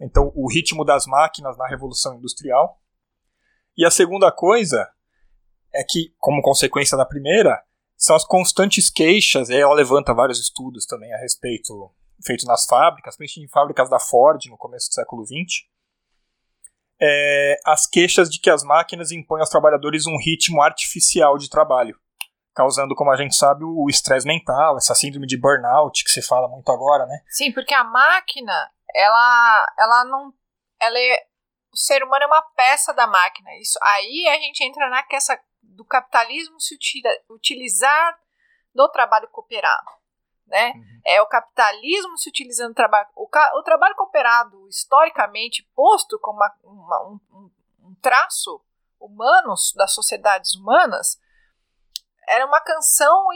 Então, o ritmo das máquinas na revolução industrial. E a segunda coisa é que, como consequência da primeira, são as constantes queixas, e ela levanta vários estudos também a respeito, feitos nas fábricas, principalmente em fábricas da Ford no começo do século XX, é, as queixas de que as máquinas impõem aos trabalhadores um ritmo artificial de trabalho, causando, como a gente sabe, o estresse mental, essa síndrome de burnout que se fala muito agora, né? Sim, porque a máquina, ela, ela não, ela é, o ser humano é uma peça da máquina. Isso aí a gente entra na questão do capitalismo se utilizar do trabalho cooperado né? Uhum. É o capitalismo se utilizando o trabalho. O, o trabalho cooperado, historicamente posto como uma, uma, um, um, traço humano das sociedades humanas, era uma canção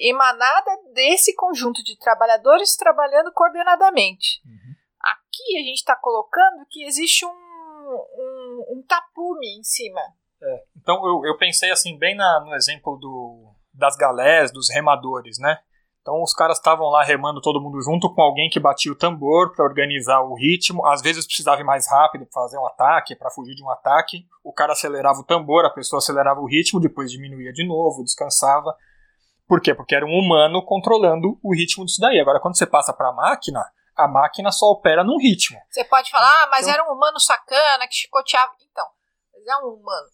emanada desse conjunto de trabalhadores trabalhando coordenadamente. Uhum. Aqui a gente está colocando que existe um, um, um tapume em cima. É, então eu, eu pensei assim, bem na, no exemplo do, das galés, dos remadores, né? Então os caras estavam lá remando todo mundo junto com alguém que batia o tambor para organizar o ritmo. Às vezes precisava ir mais rápido para fazer um ataque, para fugir de um ataque. O cara acelerava o tambor, a pessoa acelerava o ritmo, depois diminuía de novo, descansava. Por quê? Porque era um humano controlando o ritmo disso daí. Agora, quando você passa para a máquina, a máquina só opera num ritmo. Você pode falar, ah, mas então, era um humano sacana que chicoteava. Então, mas é um humano,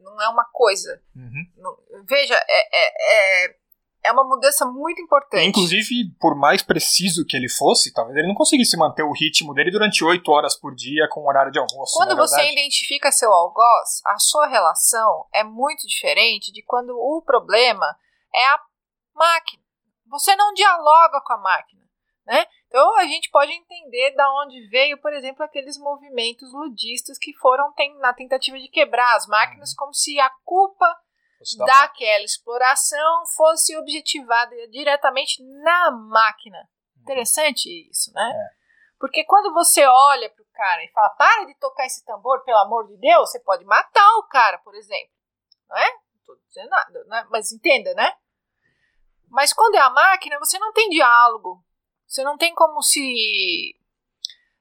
não é uma coisa. Uhum. veja, é, é, é é uma mudança muito importante. Inclusive, por mais preciso que ele fosse, talvez ele não conseguisse manter o ritmo dele durante oito horas por dia com horário de almoço. Quando você identifica seu algoz, a sua relação é muito diferente de quando o problema é a máquina. Você não dialoga com a máquina, né? Então a gente pode entender da onde veio, por exemplo, aqueles movimentos ludistas que foram na tentativa de quebrar as máquinas, uhum. como se a culpa daquela exploração fosse objetivada diretamente na máquina. Uhum. Interessante isso, né? É. Porque quando você olha para o cara e fala, para de tocar esse tambor, pelo amor de Deus, você pode matar o cara, por exemplo. Não é? Não tô dizendo nada, né? mas entenda, né? Mas quando é a máquina, você não tem diálogo. Você não tem como se.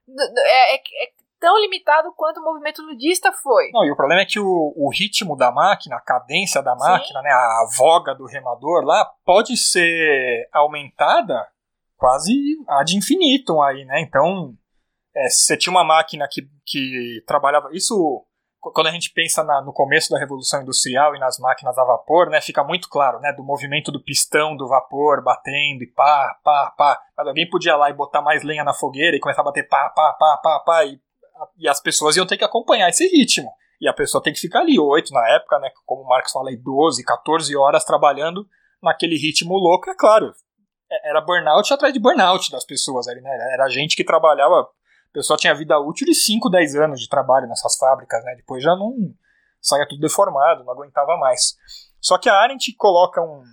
É, é, é tão limitado quanto o movimento ludista foi. Não, e o problema é que o, o ritmo da máquina, a cadência da máquina, né, a voga do remador lá, pode ser aumentada quase ad infinitum aí, né? Então, é, se você tinha uma máquina que, que trabalhava. Isso, quando a gente pensa na, no começo da Revolução Industrial e nas máquinas a vapor, né, fica muito claro, né? Do movimento do pistão do vapor batendo e pá, pá, pá. Mas alguém podia ir lá e botar mais lenha na fogueira e começar a bater pá, pá, pá, pá, pá, e e as pessoas iam ter que acompanhar esse ritmo. E a pessoa tem que ficar ali, 8 na época, né? Como o Marcos fala aí, 12, 14 horas trabalhando naquele ritmo louco, é claro. É, era burnout atrás de burnout das pessoas ali, né? Era gente que trabalhava. A pessoa tinha vida útil de 5, 10 anos de trabalho nessas fábricas, né? Depois já não saia tudo deformado, não aguentava mais. Só que a Arendt coloca um.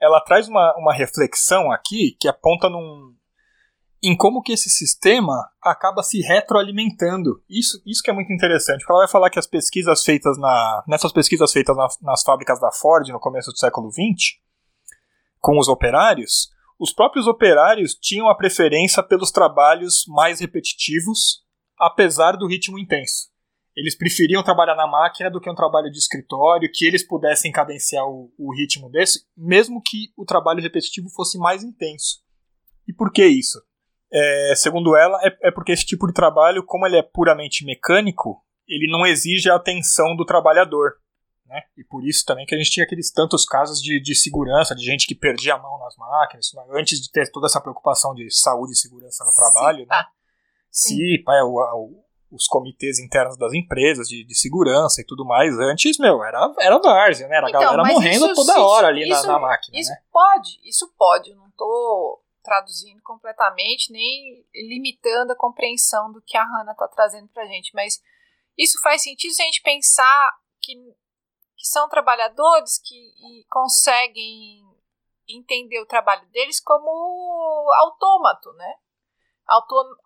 Ela traz uma, uma reflexão aqui que aponta num, em como que esse sistema acaba se retroalimentando. Isso, isso que é muito interessante, porque ela vai falar que as pesquisas feitas na, nessas pesquisas feitas na, nas fábricas da Ford no começo do século XX, com os operários, os próprios operários tinham a preferência pelos trabalhos mais repetitivos, apesar do ritmo intenso. Eles preferiam trabalhar na máquina do que um trabalho de escritório, que eles pudessem cadenciar o, o ritmo desse, mesmo que o trabalho repetitivo fosse mais intenso. E por que isso? É, segundo ela, é, é porque esse tipo de trabalho, como ele é puramente mecânico, ele não exige a atenção do trabalhador. Né? E por isso também que a gente tinha aqueles tantos casos de, de segurança, de gente que perdia a mão nas máquinas, né? antes de ter toda essa preocupação de saúde e segurança no trabalho. Né? CIPA, é, o, o, os comitês internos das empresas de, de, segurança e tudo mais. Antes, meu, era, era várzea, né? Era a então, galera morrendo isso, toda hora ali isso, na, na, máquina. Isso né? pode, isso pode. Eu não tô traduzindo completamente, nem limitando a compreensão do que a Hannah está trazendo para a gente. Mas isso faz sentido se a gente pensar que, que são trabalhadores que conseguem entender o trabalho deles como autômato, né?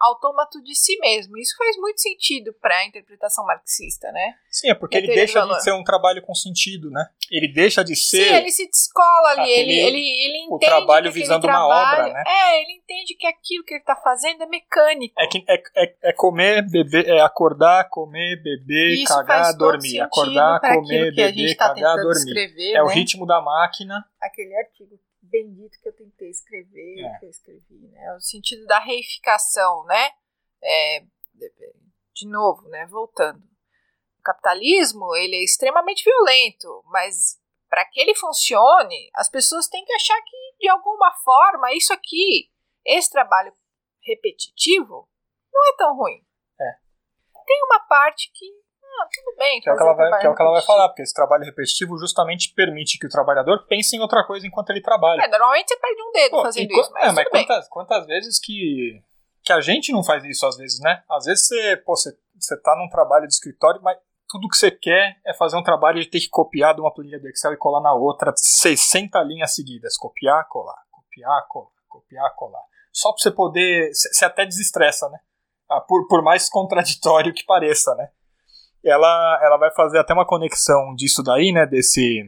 Autômato de si mesmo. Isso faz muito sentido para a interpretação marxista, né? Sim, é porque ele deixa de ser um trabalho com sentido, né? Ele deixa de ser. Sim, ele se descola ali, ele, ele, ele entende. O trabalho visando uma obra, né? É, ele entende que aquilo que ele está fazendo é mecânico. É, que, é, é, é comer, beber, é acordar, comer, beber, Isso cagar, dormir. Acordar, comer, beber, tá cagar, dormir. é né? o ritmo da máquina. Aquele artigo bendito que eu tentei escrever, é. que eu escrevi, né? O sentido da reificação, né? É, de novo, né, voltando. O capitalismo, ele é extremamente violento, mas para que ele funcione, as pessoas têm que achar que de alguma forma isso aqui, esse trabalho repetitivo, não é tão ruim. É. Tem uma parte que ah, tudo bem. Que é, o que, ela vai, que é o que ela vai falar, porque esse trabalho repetitivo justamente permite que o trabalhador pense em outra coisa enquanto ele trabalha. É, normalmente você perde um dedo Pô, fazendo isso. Mas é, mas quantas, quantas vezes que, que a gente não faz isso, às vezes, né? Às vezes você, pô, você, você tá num trabalho de escritório, mas tudo que você quer é fazer um trabalho de ter que copiar de uma planilha do Excel e colar na outra 60 linhas seguidas. Copiar, colar, copiar, colar, copiar, colar. Só pra você poder. Você até desestressa, né? Ah, por, por mais contraditório que pareça, né? Ela, ela vai fazer até uma conexão disso daí, né? Desse.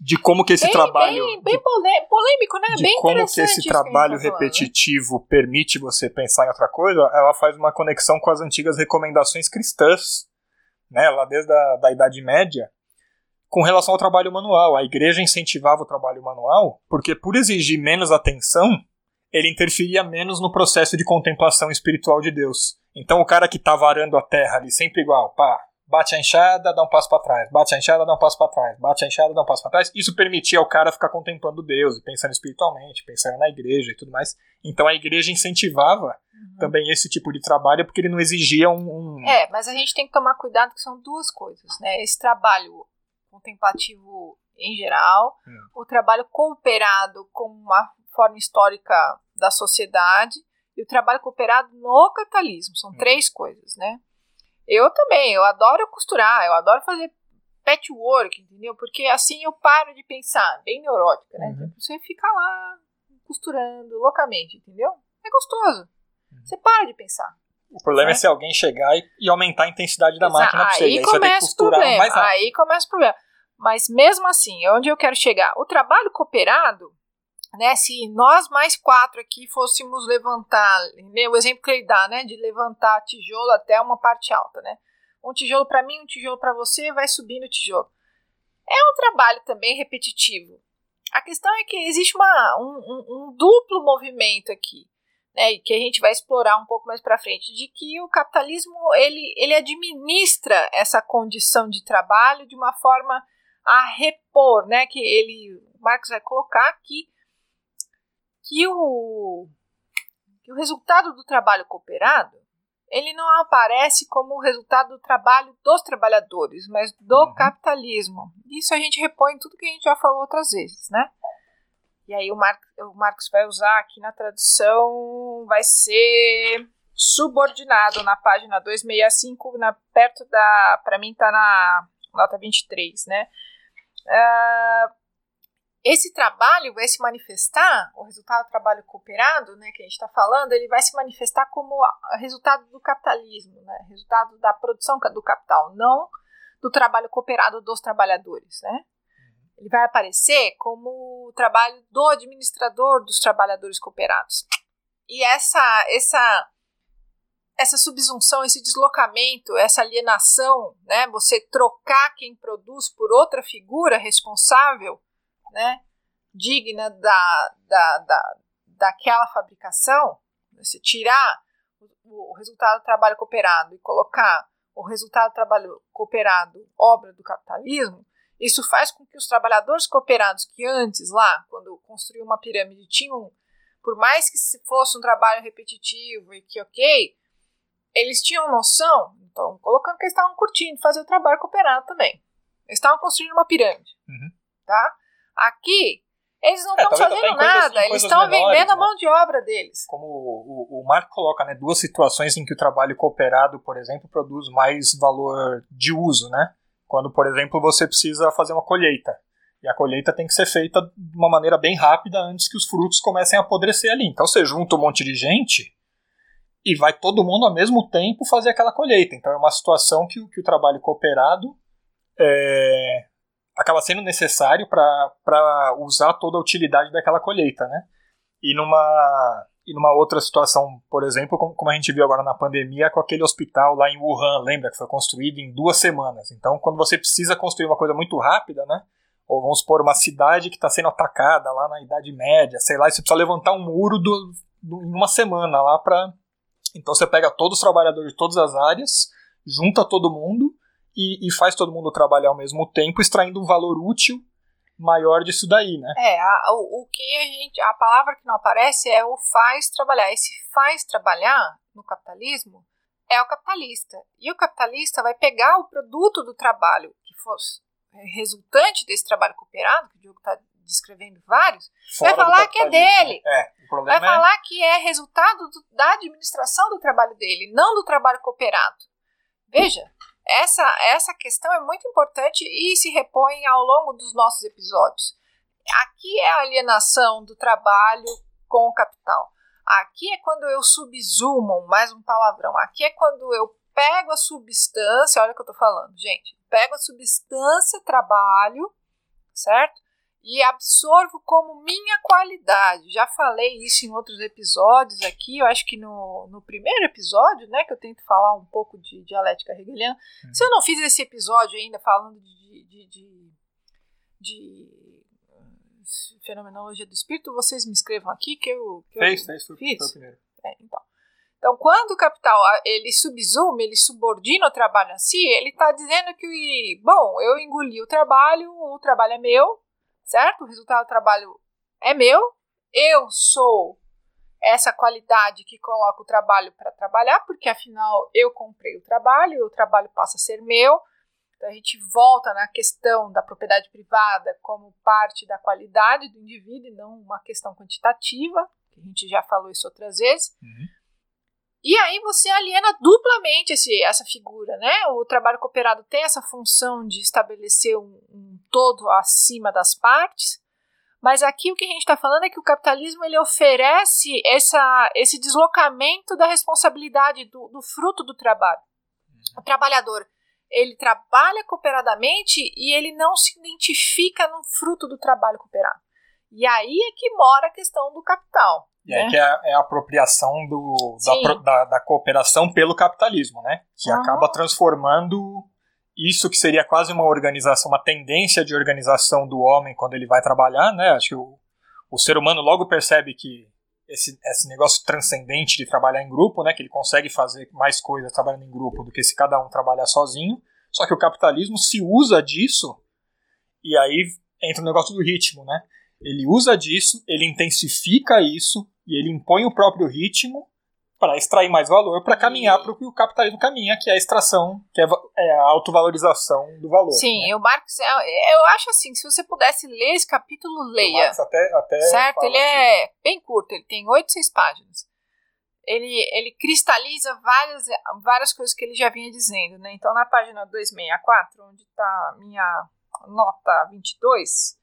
De como que esse bem, trabalho. Bem, bem polêmico, né? De bem como que esse trabalho que tá repetitivo falando, permite você pensar em outra coisa, ela faz uma conexão com as antigas recomendações cristãs, né? Lá desde a da Idade Média, com relação ao trabalho manual. A igreja incentivava o trabalho manual porque, por exigir menos atenção, ele interferia menos no processo de contemplação espiritual de Deus. Então o cara que tá varando a terra ali sempre igual, pá, bate a enxada, dá um passo para trás, bate a enxada, dá um passo para trás, bate a enxada, dá um passo para trás. Isso permitia ao cara ficar contemplando Deus, pensando espiritualmente, pensando na igreja e tudo mais. Então a igreja incentivava uhum. também esse tipo de trabalho porque ele não exigia um, um, É, mas a gente tem que tomar cuidado que são duas coisas, né? Esse trabalho contemplativo em geral, é. o trabalho cooperado como uma forma histórica da sociedade e o trabalho cooperado no capitalismo. São hum. três coisas, né? Eu também, eu adoro costurar, eu adoro fazer patchwork, entendeu? Porque assim eu paro de pensar, bem neurótica, né? Uhum. Você fica lá costurando loucamente, entendeu? É gostoso. Uhum. Você para de pensar. O problema é, é se alguém chegar e, e, aumentar a intensidade da máquina pra você. Aí, aí começa o problema. Aí começa o problema. Mas mesmo assim, onde eu quero chegar? O trabalho cooperado, né? Se nós mais quatro aqui fôssemos levantar, né, o exemplo que ele dá, né? De levantar tijolo até uma parte alta, né? Um tijolo para mim, um tijolo para você, vai subindo o tijolo. É um trabalho também repetitivo. A questão é que existe uma, um, um, um duplo movimento aqui, né? Que a gente vai explorar um pouco mais para frente, de que o capitalismo ele, ele administra essa condição de trabalho de uma forma a repor, né? Que ele, Marx vai colocar aqui que o, que o resultado do trabalho cooperado ele não aparece como o resultado do trabalho dos trabalhadores, mas do uhum. capitalismo. Isso a gente repõe em tudo que a gente já falou outras vezes, né? E aí o, Mar o Marx vai usar aqui na tradução, vai ser subordinado na página 265, na, perto da, para mim tá na nota 23, né? Uh, esse trabalho vai se manifestar, o resultado do trabalho cooperado, né, que a gente está falando, ele vai se manifestar como resultado do capitalismo, né, resultado da produção do capital, não do trabalho cooperado dos trabalhadores, né. Ele vai aparecer como o trabalho do administrador dos trabalhadores cooperados. E essa, essa, essa subsunção, esse deslocamento, essa alienação, né, você trocar quem produz por outra figura responsável, né, digna da, da, da, daquela fabricação, você tirar o, o resultado do trabalho cooperado e colocar o resultado do trabalho cooperado obra do capitalismo, isso faz com que os trabalhadores cooperados que antes lá, quando construíam uma pirâmide, tinham, por mais que fosse um trabalho repetitivo e que ok, eles tinham noção, então colocando que eles estavam curtindo fazer o trabalho cooperado também. Eles estavam construindo uma pirâmide, uhum. tá? Aqui, eles não estão é, fazendo nada, coisas, eles estão vendendo a né? mão de obra deles. Como o, o, o Marco coloca, né, duas situações em que o trabalho cooperado, por exemplo, produz mais valor de uso, né? Quando, por exemplo, você precisa fazer uma colheita. E a colheita tem que ser feita de uma maneira bem rápida antes que os frutos comecem a apodrecer ali. Então você junta um monte de gente e vai todo mundo ao mesmo tempo fazer aquela colheita. Então é uma situação que, que o trabalho cooperado é, acaba sendo necessário para usar toda a utilidade daquela colheita, né? E numa, e numa outra situação, por exemplo, como, como a gente viu agora na pandemia, com aquele hospital lá em Wuhan, lembra que foi construído em duas semanas. Então, quando você precisa construir uma coisa muito rápida, né? Ou vamos supor uma cidade que está sendo atacada lá na Idade Média, sei lá, e você precisa levantar um muro do, do, em uma semana lá para Então você pega todos os trabalhadores de todas as áreas, junta todo mundo e, e faz todo mundo trabalhar ao mesmo tempo, extraindo um valor útil maior disso daí, né? É, a, o, o, que a gente. A palavra que não aparece é o faz trabalhar. Esse faz trabalhar no capitalismo é o capitalista. E o capitalista vai pegar o produto do trabalho que fosse resultante desse trabalho cooperado, que o Diogo está descrevendo vários, Fora vai falar que é dele. É, vai é... falar que é resultado do, da administração do trabalho dele, não do trabalho cooperado. Veja, essa, essa questão é muito importante e se repõe ao longo dos nossos episódios. Aqui é a alienação do trabalho com o capital. Aqui é quando eu subsumo, mais um palavrão. Aqui é quando eu pego a substância, olha o que eu estou falando, gente. Pego a substância trabalho, certo? E absorvo como minha qualidade. Já falei isso em outros episódios aqui, eu acho que no, no primeiro episódio, né, que eu tento falar um pouco de dialética hegeliana. Uhum. Se eu não fiz esse episódio ainda falando de, de, de, de Fenomenologia do Espírito, vocês me escrevam aqui que eu. Que fez, eu fez, foi, fiz. Foi o primeiro. É, então. Então, quando o capital ele subsume, ele subordina o trabalho a si, ele está dizendo que, bom, eu engoli o trabalho, o trabalho é meu, certo? O resultado do trabalho é meu, eu sou essa qualidade que coloca o trabalho para trabalhar, porque afinal eu comprei o trabalho, o trabalho passa a ser meu, então a gente volta na questão da propriedade privada como parte da qualidade do indivíduo e não uma questão quantitativa, que a gente já falou isso outras vezes. Uhum. E aí você aliena duplamente esse, essa figura, né? O trabalho cooperado tem essa função de estabelecer um, um todo acima das partes, mas aqui o que a gente está falando é que o capitalismo ele oferece essa, esse deslocamento da responsabilidade do, do fruto do trabalho. O trabalhador ele trabalha cooperadamente e ele não se identifica no fruto do trabalho cooperado. E aí é que mora a questão do capital. E né? aí que é, é, a apropriação do, da, da, da, cooperação pelo capitalismo, né? Que ah. acaba transformando isso que seria quase uma organização, uma tendência de organização do homem quando ele vai trabalhar, né? Acho que o, o ser humano logo percebe que esse, esse negócio transcendente de trabalhar em grupo, né, que ele consegue fazer mais coisas trabalhando em grupo do que se cada um trabalhar sozinho. Só que o capitalismo se usa disso e aí entra o negócio do ritmo, né? Ele usa disso, ele intensifica isso e ele impõe o próprio ritmo para extrair mais valor, para caminhar para o que o capitalismo caminha, que é a extração, que é, é a autovalorização do valor. Sim, né? o Marx, é, eu acho assim, se você pudesse ler esse capítulo, leia. O Marx até, até certo, ele é bem curto, ele tem oito, seis páginas. Ele, ele cristaliza várias, várias coisas que ele já vinha dizendo, né? Então, na página 264, onde está a minha nota 22,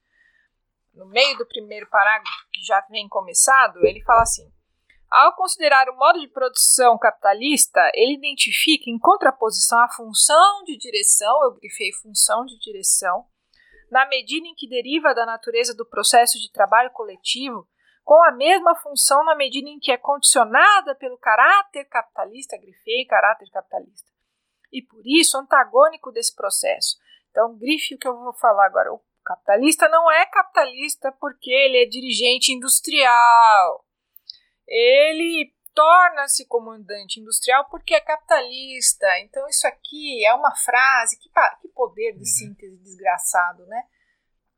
no meio do primeiro parágrafo, que já vem começado, ele fala assim: ao considerar o modo de produção capitalista, ele identifica em contraposição a função de direção, eu grifei função de direção, na medida em que deriva da natureza do processo de trabalho coletivo, com a mesma função na medida em que é condicionada pelo caráter capitalista, grifei caráter capitalista, e por isso antagônico desse processo. Então, grife o que eu vou falar agora. O capitalista não é capitalista porque ele é dirigente industrial ele torna-se comandante industrial porque é capitalista. Então, isso aqui é uma frase, que, que poder de uhum. síntese desgraçado, né?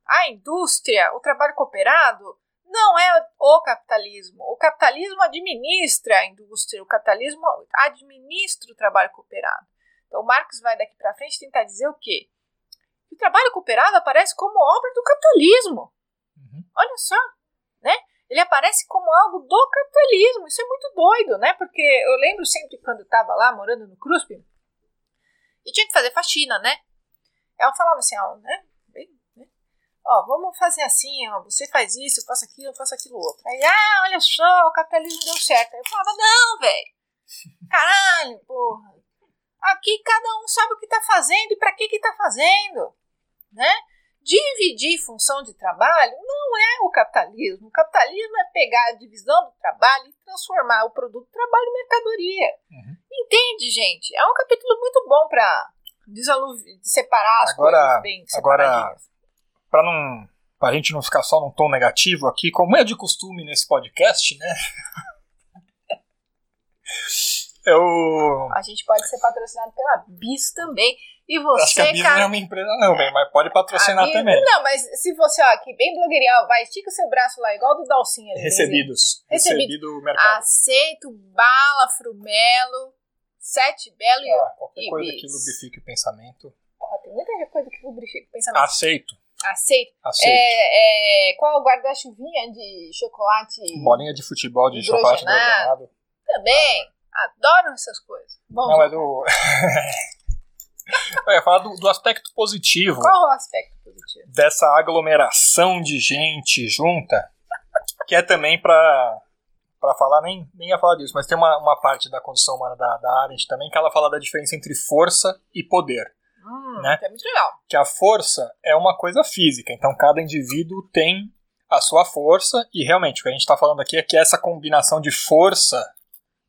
A indústria, o trabalho cooperado, não é o capitalismo. O capitalismo administra a indústria, o capitalismo administra o trabalho cooperado. Então, o Marx vai daqui para frente tentar dizer o quê? O trabalho cooperado aparece como obra do capitalismo. Uhum. Olha só, né? ele aparece como algo do capitalismo. Isso é muito doido, né? Porque eu lembro sempre quando eu estava lá morando no CRUSP e tinha que fazer faxina, né? Ela falava assim, ó, né? Né? Ó, vamos fazer assim, ó, você faz isso, eu faço aquilo, eu faço aquilo outro. Aí, ah, olha só, o capitalismo deu certo. Aí eu falava, não, velho. Caralho, porra. Aqui cada um sabe o que tá fazendo e para que que tá fazendo, né? Dividir função de trabalho não é o capitalismo. O capitalismo é pegar a divisão do trabalho e transformar o produto trabalho em mercadoria. Uhum. Entende, gente? É um capítulo muito bom para separar as agora, coisas bem Agora, para não para a gente não ficar só num tom negativo aqui, como é de costume nesse podcast, né? Eu... A gente pode ser patrocinado pela Bis também. E você, Acho que a Bis cara... não é uma empresa, não, bem, mas pode patrocinar também. Não, mas se você, ó, aqui, bem blogueirinho, vai, estica o seu braço lá, igual do Dalcinha. Recebidos. Recebido. Recebido mercado. Aceito, bala, frumelo, sete belo ah, qualquer coisa bis. que lubrifique o pensamento. Porra, tem muita coisa que lubrifica o pensamento. Aceito. Aceito. Aceito. É, é, qual o guarda-chuvinha de chocolate? Bolinha de futebol de chocolate hidrogenado. Também. Adoro essas coisas. Bom, Não, mas o... Eu ia falar do, do, aspecto positivo. Qual o aspecto positivo? Dessa aglomeração de gente junta, que é também para para falar, nem, nem ia falar disso, mas tem uma, uma parte da condição humana da, da Arendt também que ela fala da diferença entre força e poder. Hum, né? Que é muito legal. Que a força é uma coisa física, então cada indivíduo tem a sua força e realmente o que a gente está falando aqui é que essa combinação de força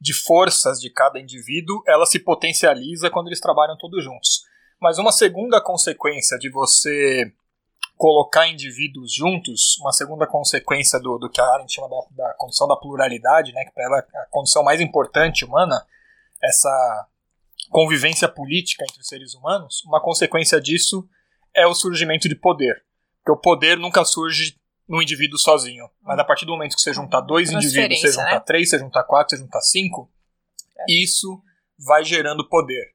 de forças de cada indivíduo, ela se potencializa quando eles trabalham todos juntos. Mas uma segunda consequência de você colocar indivíduos juntos, uma segunda consequência do, do que a Arendt chama da, da condição da pluralidade, né, que para ela é a condição mais importante humana, essa convivência política entre os seres humanos, uma consequência disso é o surgimento de poder. Porque o poder nunca surge no indivíduo sozinho. Mas a partir do momento que você juntar dois indivíduos, você juntar né? três, você juntar quatro, você juntar cinco, é. isso vai gerando poder.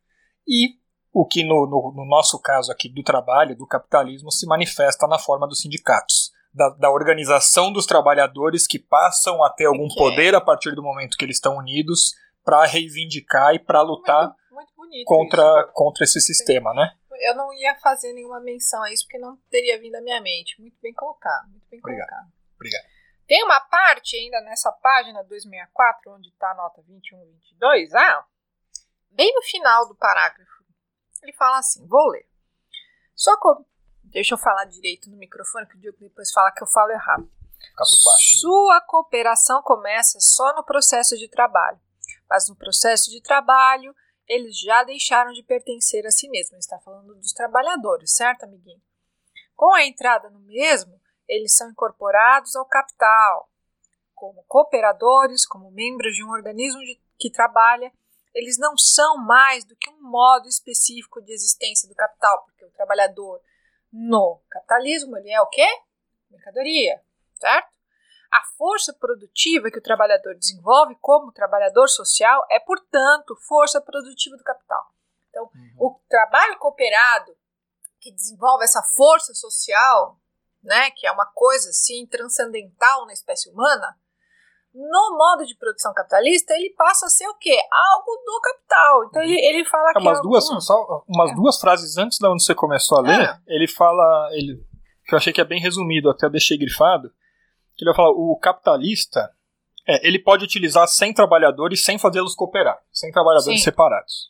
E o que no, no, no, nosso caso aqui do trabalho, do capitalismo, se manifesta na forma dos sindicatos. Da, da organização dos trabalhadores que passam a ter algum okay. poder a partir do momento que eles estão unidos para reivindicar e para lutar muito, muito contra, contra esse sistema, né? Eu não ia fazer nenhuma menção a isso porque não teria vindo à minha mente. Muito bem colocado, muito bem Obrigado. colocado. Obrigado. Tem uma parte ainda nessa página 264, onde está a nota 21 e 22, ah, bem no final do parágrafo, ele fala assim, vou ler. Só co... Deixa eu falar direito no microfone, que o Diogo depois fala que eu falo errado. Sua cooperação começa só no processo de trabalho, mas no processo de trabalho eles já deixaram de pertencer a si mesmos. Está falando dos trabalhadores, certo, amiguinho? Com a entrada no mesmo, eles são incorporados ao capital. Como cooperadores, como membros de um organismo de, que trabalha, eles não são mais do que um modo específico de existência do capital, porque o trabalhador no capitalismo ele é o quê? Mercadoria, certo? A força produtiva que o trabalhador desenvolve como trabalhador social é, portanto, força produtiva do capital. Então, uhum. o trabalho cooperado que desenvolve essa força social, né, que é uma coisa assim transcendental na espécie humana, no modo de produção capitalista, ele passa a ser o quê? Algo do capital. Então ele, ele fala é, que. Umas, é duas, só umas é. duas frases antes da onde você começou a ler, é. ele fala. Ele, que eu achei que é bem resumido, até deixei grifado que ele vai falar, o capitalista, é, ele pode utilizar 100 trabalhadores sem fazê-los cooperar, 100 trabalhadores Sim. separados.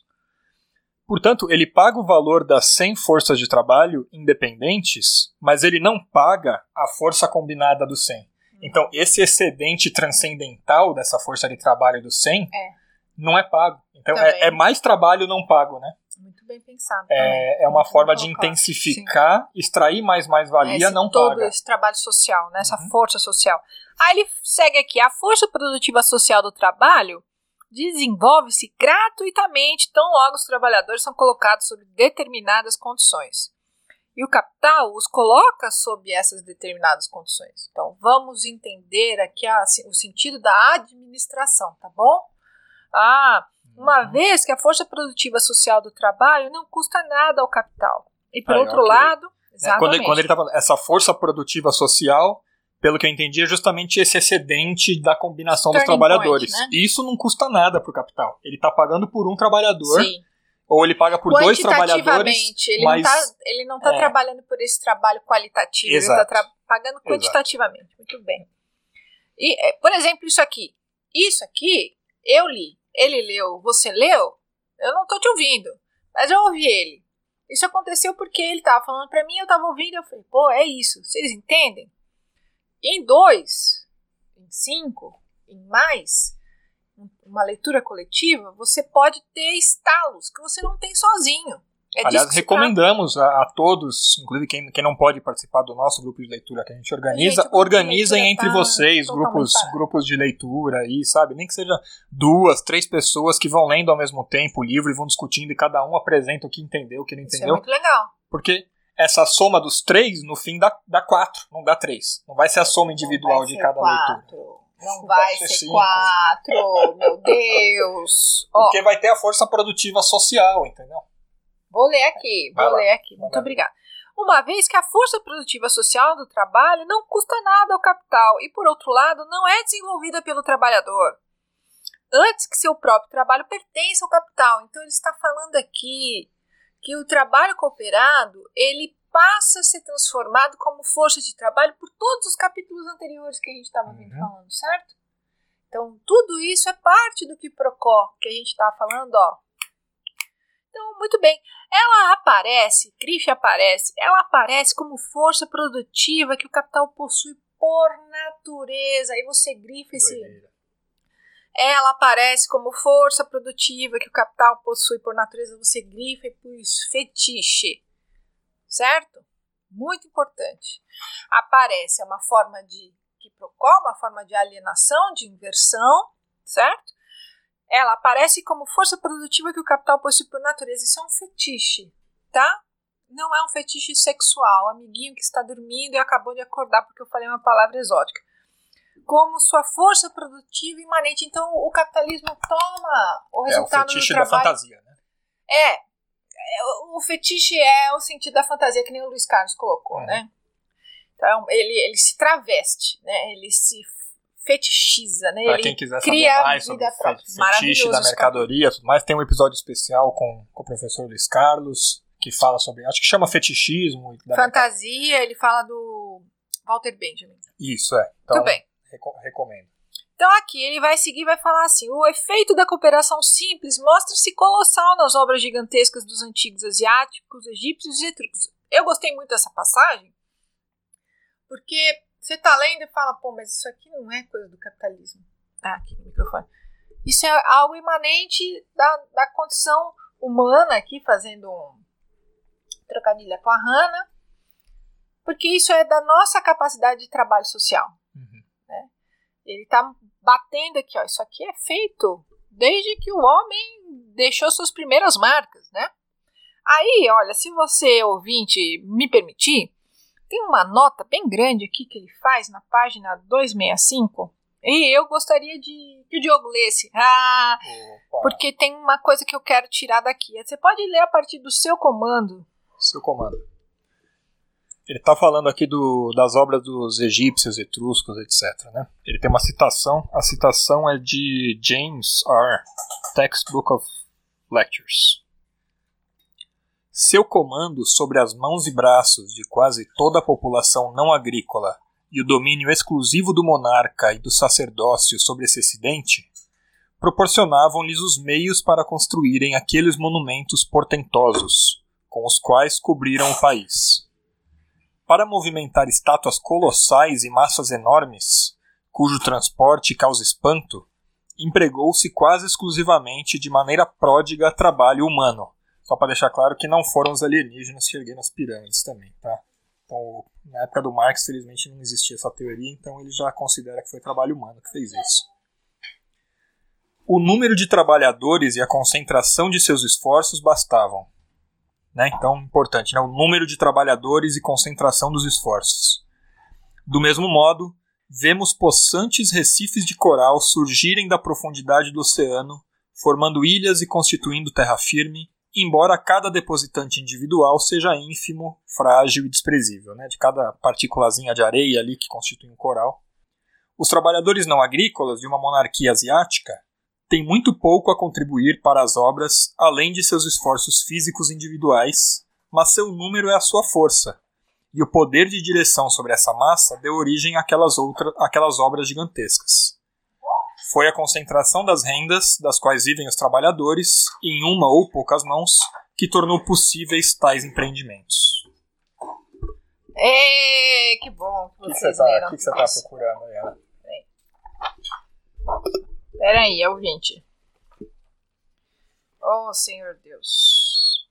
Portanto, ele paga o valor das 100 forças de trabalho independentes, mas ele não paga a força combinada dos 100. Hum. Então, esse excedente transcendental dessa força de trabalho dos 100 é. Não é pago. Então, é, é, mais trabalho não pago, né? Muito bem pensado. É, é uma Muito forma de intensificar, Sim. extrair mais mais-valia, é, não todo paga. esse trabalho social, né, essa uhum. força social. Aí ele segue aqui, a força produtiva social do trabalho desenvolve-se gratuitamente tão logo os trabalhadores são colocados sob determinadas condições. E o capital os coloca sob essas determinadas condições. Então, vamos entender aqui a, o sentido da administração, tá bom? Ah, uma uhum. vez que a força produtiva social do trabalho não custa nada ao capital. E por outro okay. lado, exatamente. Quando, ele, quando ele tá falando essa força produtiva social, pelo que eu entendi, é justamente esse excedente da combinação dos trabalhadores. Point, né? Isso não custa nada para o capital. Ele está pagando por um trabalhador. Sim. Ou ele paga por dois trabalhadores. Ele mas, não está tá é. trabalhando por esse trabalho qualitativo, Exato. ele está pagando quantitativamente. Exato. Muito bem. E, é, por exemplo, isso aqui. Isso aqui, eu li ele leu, você leu? Eu não tô te ouvindo, mas eu ouvi ele. Isso aconteceu porque ele tava falando para mim, eu tava ouvindo, eu falei, pô, é isso, vocês entendem? Em dois, em cinco, em mais, uma leitura coletiva, você pode ter estalos que você não tem sozinho. É Aliás, recomendamos a, a, todos, inclusive quem, quem não pode participar do nosso grupo de leitura que a gente organiza, gente, organizem entre tá vocês grupos, grupos de leitura aí, sabe? Nem que seja duas, três pessoas que vão lendo ao mesmo tempo o livro e vão discutindo e cada um apresenta o que entendeu, o que não entendeu. Isso é muito legal. Porque essa soma dos três, no fim, dá, dá quatro, não dá três. Não vai ser a soma individual de cada quatro. leitura. Não vai ser cinco. quatro, meu Deus. Porque vai ter a força produtiva social, entendeu? Vou ler aqui, vou ler aqui. Muito obrigada. Uma vez que a força produtiva social do trabalho não custa nada ao capital e, por outro lado, não é desenvolvida pelo trabalhador. Antes que seu próprio trabalho pertença ao capital. Então, ele está falando aqui que o trabalho cooperado ele passa a ser transformado como força de trabalho por todos os capítulos anteriores que a gente estava uhum. falando, certo? Então, tudo isso é parte do que Procó, que a gente estava falando, ó, então, muito bem. Ela aparece, grife aparece, ela aparece como força produtiva que o capital possui por natureza. Aí você grifa esse. Ela aparece como força produtiva que o capital possui por natureza. Você grifa e pus fetiche. Certo? Muito importante. Aparece é uma forma de que procura, uma forma de alienação, de inversão, certo? Ela aparece como força produtiva que o capital possui por natureza. Isso é um fetiche, tá? Não é um fetiche sexual. Amiguinho que está dormindo e acabou de acordar porque eu falei uma palavra exótica. Como sua força produtiva imanente. Então, o capitalismo toma o resultado é o fetiche do trabalho. da fantasia, né? É. é o fetiche é o sentido da fantasia, que nem o Luiz Carlos colocou, uhum. né? Então, ele, ele se traveste, né? Ele se fetichiza, né? Pra quem quiser saber mais sobre o fetiche da mercadoria, tudo mais, tem um episódio especial com, com o professor Luiz Carlos, que fala sobre, acho que chama fetichismo. Fantasia, ele fala do Walter Benjamin. Isso, é. Então, Muito bem. recomendo. Então aqui ele vai seguir vai falar assim: o efeito da cooperação simples mostra-se colossal nas obras gigantescas dos antigos asiáticos, egípcios e etruscos. Eu gostei muito dessa passagem porque você tá lendo e fala, pô, mas isso aqui não é coisa do capitalismo. Ah, aqui no microfone. Isso é algo imanente da, da condição humana, aqui fazendo um trocadilho com a Hannah, porque isso é da nossa capacidade de trabalho social. Uhum. Né? Ele tá batendo aqui, ó, isso aqui é feito desde que o homem deixou suas primeiras marcas, né? Aí, olha, se você, ouvinte, me permitir, tem uma nota bem grande aqui que ele faz na página 265. E eu gostaria de que o Diogo lesse. Ah, Opa. porque tem uma coisa que eu quero tirar daqui. Você pode ler a partir do seu comando. Seu comando. Ele está falando aqui do, das obras dos egípcios, etruscos, etc. Né? Ele tem uma citação. A citação é de James R. Textbook of Lectures. Seu comando sobre as mãos e braços de quase toda a população não agrícola e o domínio exclusivo do monarca e do sacerdócio sobre esse acidente proporcionavam-lhes os meios para construírem aqueles monumentos portentosos com os quais cobriram o país. Para movimentar estátuas colossais e massas enormes, cujo transporte causa espanto, empregou-se quase exclusivamente de maneira pródiga trabalho humano só para deixar claro que não foram os alienígenas que ergueram as pirâmides também, tá? Então, na época do Marx, felizmente não existia essa teoria, então ele já considera que foi trabalho humano que fez isso. O número de trabalhadores e a concentração de seus esforços bastavam. Né? Então, importante, né? o número de trabalhadores e concentração dos esforços. Do mesmo modo, vemos possantes recifes de coral surgirem da profundidade do oceano, formando ilhas e constituindo terra firme, embora cada depositante individual seja ínfimo, frágil e desprezível, né? de cada partículazinha de areia ali que constitui um coral. Os trabalhadores não agrícolas de uma monarquia asiática têm muito pouco a contribuir para as obras, além de seus esforços físicos individuais, mas seu número é a sua força, e o poder de direção sobre essa massa deu origem àquelas, outra, àquelas obras gigantescas foi a concentração das rendas das quais vivem os trabalhadores em uma ou poucas mãos que tornou possíveis tais empreendimentos. Ei, que bom que vocês O tá- que você está tá procurando, Ana? Peraí, é o 20. Oh, Senhor Deus.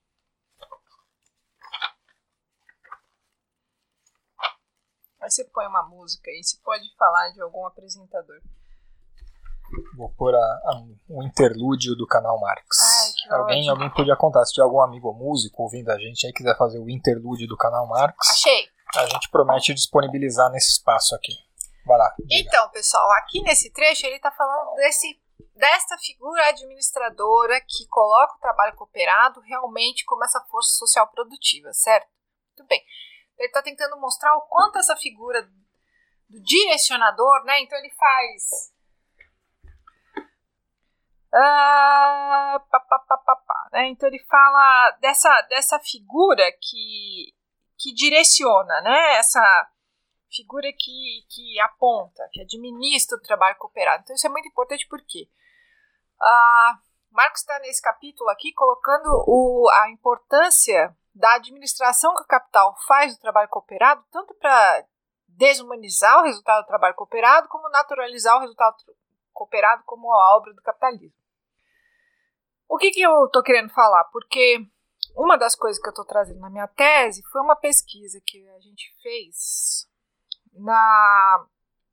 Aí você põe uma música e você pode falar de algum apresentador. Vou pôr a, a, um interlúdio do canal Marx. Ai, alguém, alguém podia contar, se tiver algum amigo músico ouvindo a gente aí quiser fazer o interlúdio do canal Marx. Achei! A gente promete disponibilizar nesse espaço aqui. Vai lá. Diga. Então, pessoal, aqui nesse trecho ele está falando desse, desta figura administradora que coloca o trabalho cooperado realmente como essa força social produtiva, certo? Muito bem. Ele está tentando mostrar o quanto essa figura do direcionador, né? Então ele faz ah, pá, pá, pá, né? Então ele fala dessa, dessa figura que, que direciona, né? Essa figura que, que aponta, que administra o trabalho cooperado. Então isso é muito importante porque ah, Marx está nesse capítulo aqui colocando o, a importância da administração que o capital faz do trabalho cooperado, tanto para desumanizar o resultado do trabalho cooperado, como naturalizar o resultado cooperado como a obra do capitalismo. O que, que eu estou querendo falar? Porque uma das coisas que eu estou trazendo na minha tese foi uma pesquisa que a gente fez na,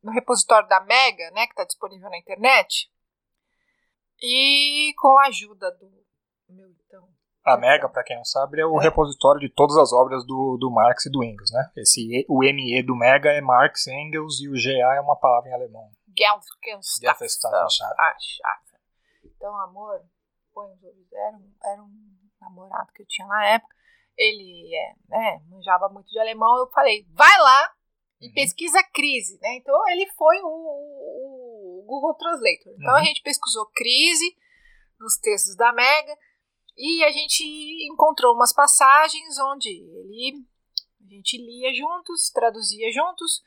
no repositório da Mega, né, que está disponível na internet, e com a ajuda do meu então. A Mega, para quem não sabe, é o é. repositório de todas as obras do, do Marx e do Engels, né? Esse, o ME do Mega é Marx, Engels e o GA é uma palavra em alemão. Gelfenstaffen. Então, amor, põe os olhos, era um, era um namorado que eu tinha na época, ele é, né, manjava muito de alemão, eu falei, vai lá e uhum. pesquisa crise, né? Então ele foi o, o, o Google Translator. Então uhum. a gente pesquisou crise nos textos da Mega e a gente encontrou umas passagens onde ele a gente lia juntos, traduzia juntos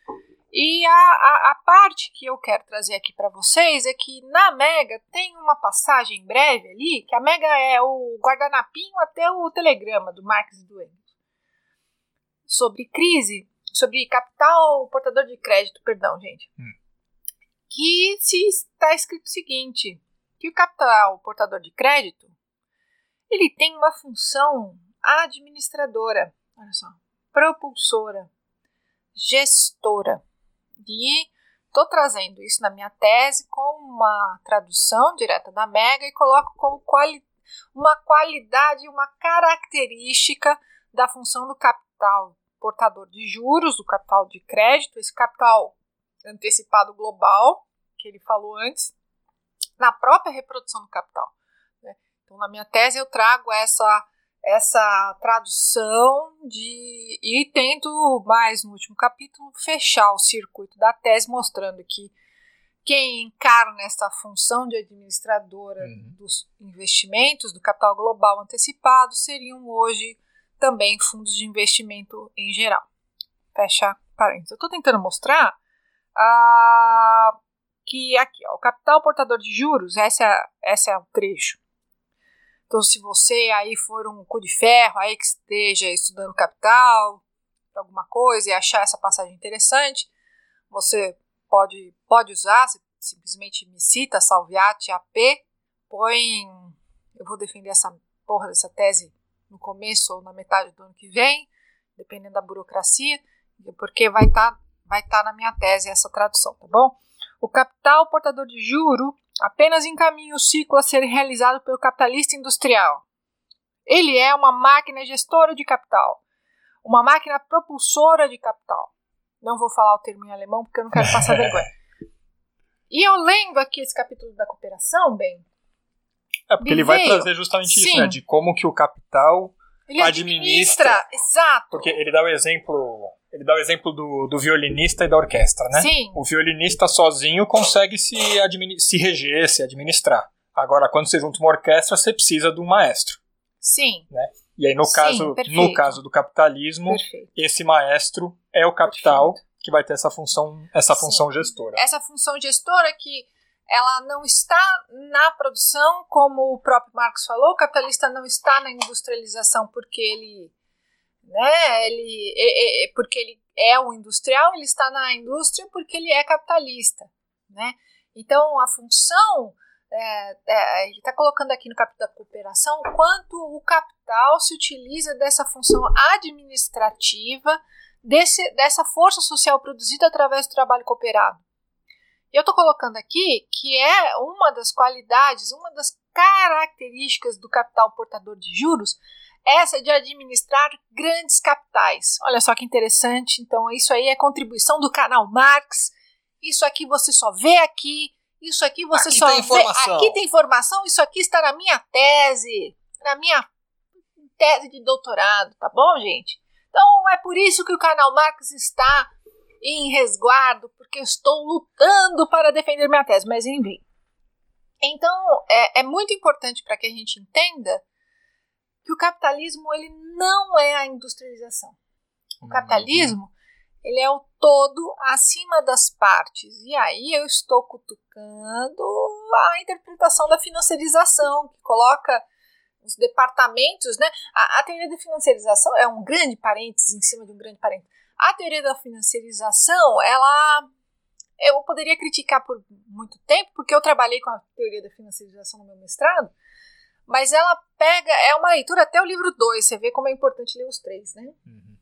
e a, a, a, parte que eu quero trazer aqui para vocês é que na Mega tem uma passagem breve ali, que a Mega é o guardanapinho até o telegrama do Marx e do Engels. Sobre crise, sobre capital portador de crédito, perdão, gente. Hum. Que se está escrito o seguinte, que o capital portador de crédito, ele tem uma função administradora, olha só, propulsora, gestora e estou trazendo isso na minha tese com uma tradução direta da Mega e coloco como quali uma qualidade, uma característica da função do capital portador de juros, do capital de crédito, esse capital antecipado global, que ele falou antes, na própria reprodução do capital. Né? Então, na minha tese, eu trago essa essa tradução de e tento mais no último capítulo fechar o circuito da tese mostrando que quem encarna esta função de administradora uhum. dos investimentos do capital global antecipado seriam hoje também fundos de investimento em geral. Fecha parênteses. Eu estou tentando mostrar ah, que aqui, ó, o capital portador de juros, esse é, esse é o trecho então, se você aí for um cu de ferro, aí que esteja estudando capital, alguma coisa e achar essa passagem interessante, você pode, pode usar, simplesmente me cita Salviati AP, põe. Eu vou defender essa porra dessa tese no começo ou na metade do ano que vem, dependendo da burocracia, porque vai estar tá, vai tá na minha tese essa tradução, tá bom? O capital portador de juro apenas encaminha o ciclo a ser realizado pelo capitalista industrial. Ele é uma máquina gestora de capital, uma máquina propulsora de capital. Não vou falar o termo em alemão porque eu não quero passar vergonha. E eu lendo aqui esse capítulo da cooperação, bem. É porque ele vai trazer justamente Sim. isso, né? De como que o capital ele administra, administra. Exato. Porque ele dá o exemplo ele dá o exemplo do, do violinista e da orquestra, né? Sim. O violinista sozinho consegue se, se reger, se administrar. Agora, quando você junta uma orquestra, você precisa de um maestro. Sim. Né? E aí, no, Sim, caso, no caso do capitalismo, perfeito. esse maestro é o capital perfeito. que vai ter essa função, essa função gestora. Essa função gestora que ela não está na produção, como o próprio Marx falou, o capitalista não está na industrialização porque ele né? Ele, é, é, porque ele é um industrial, ele está na indústria porque ele é capitalista, né? Então a função é, é, ele está colocando aqui no capítulo da cooperação quanto o capital se utiliza dessa função administrativa desse, dessa força social produzida através do trabalho cooperado. Eu estou colocando aqui que é uma das qualidades, uma das características do capital portador de juros, essa de administrar grandes capitais. Olha só que interessante. Então, isso aí é contribuição do canal Marx. Isso aqui você só vê aqui. Isso aqui você aqui só tem informação. vê. Aqui tem informação. Isso aqui está na minha tese. Na minha tese de doutorado, tá bom, gente? Então, é por isso que o canal Marx está em resguardo, porque eu estou lutando para defender minha tese. Mas, enfim. Então, é, é muito importante para que a gente entenda que o capitalismo ele não é a industrialização. O uhum. capitalismo ele é o todo acima das partes. E aí eu estou cutucando a interpretação da financiarização, que coloca os departamentos, né? A, a teoria da financiarização é um grande parênteses em cima de um grande parênteses. A teoria da financiarização, ela eu poderia criticar por muito tempo, porque eu trabalhei com a teoria da financiarização no meu mestrado, mas ela pega, é uma leitura até o livro 2, você vê como é importante ler os três, né? Uhum.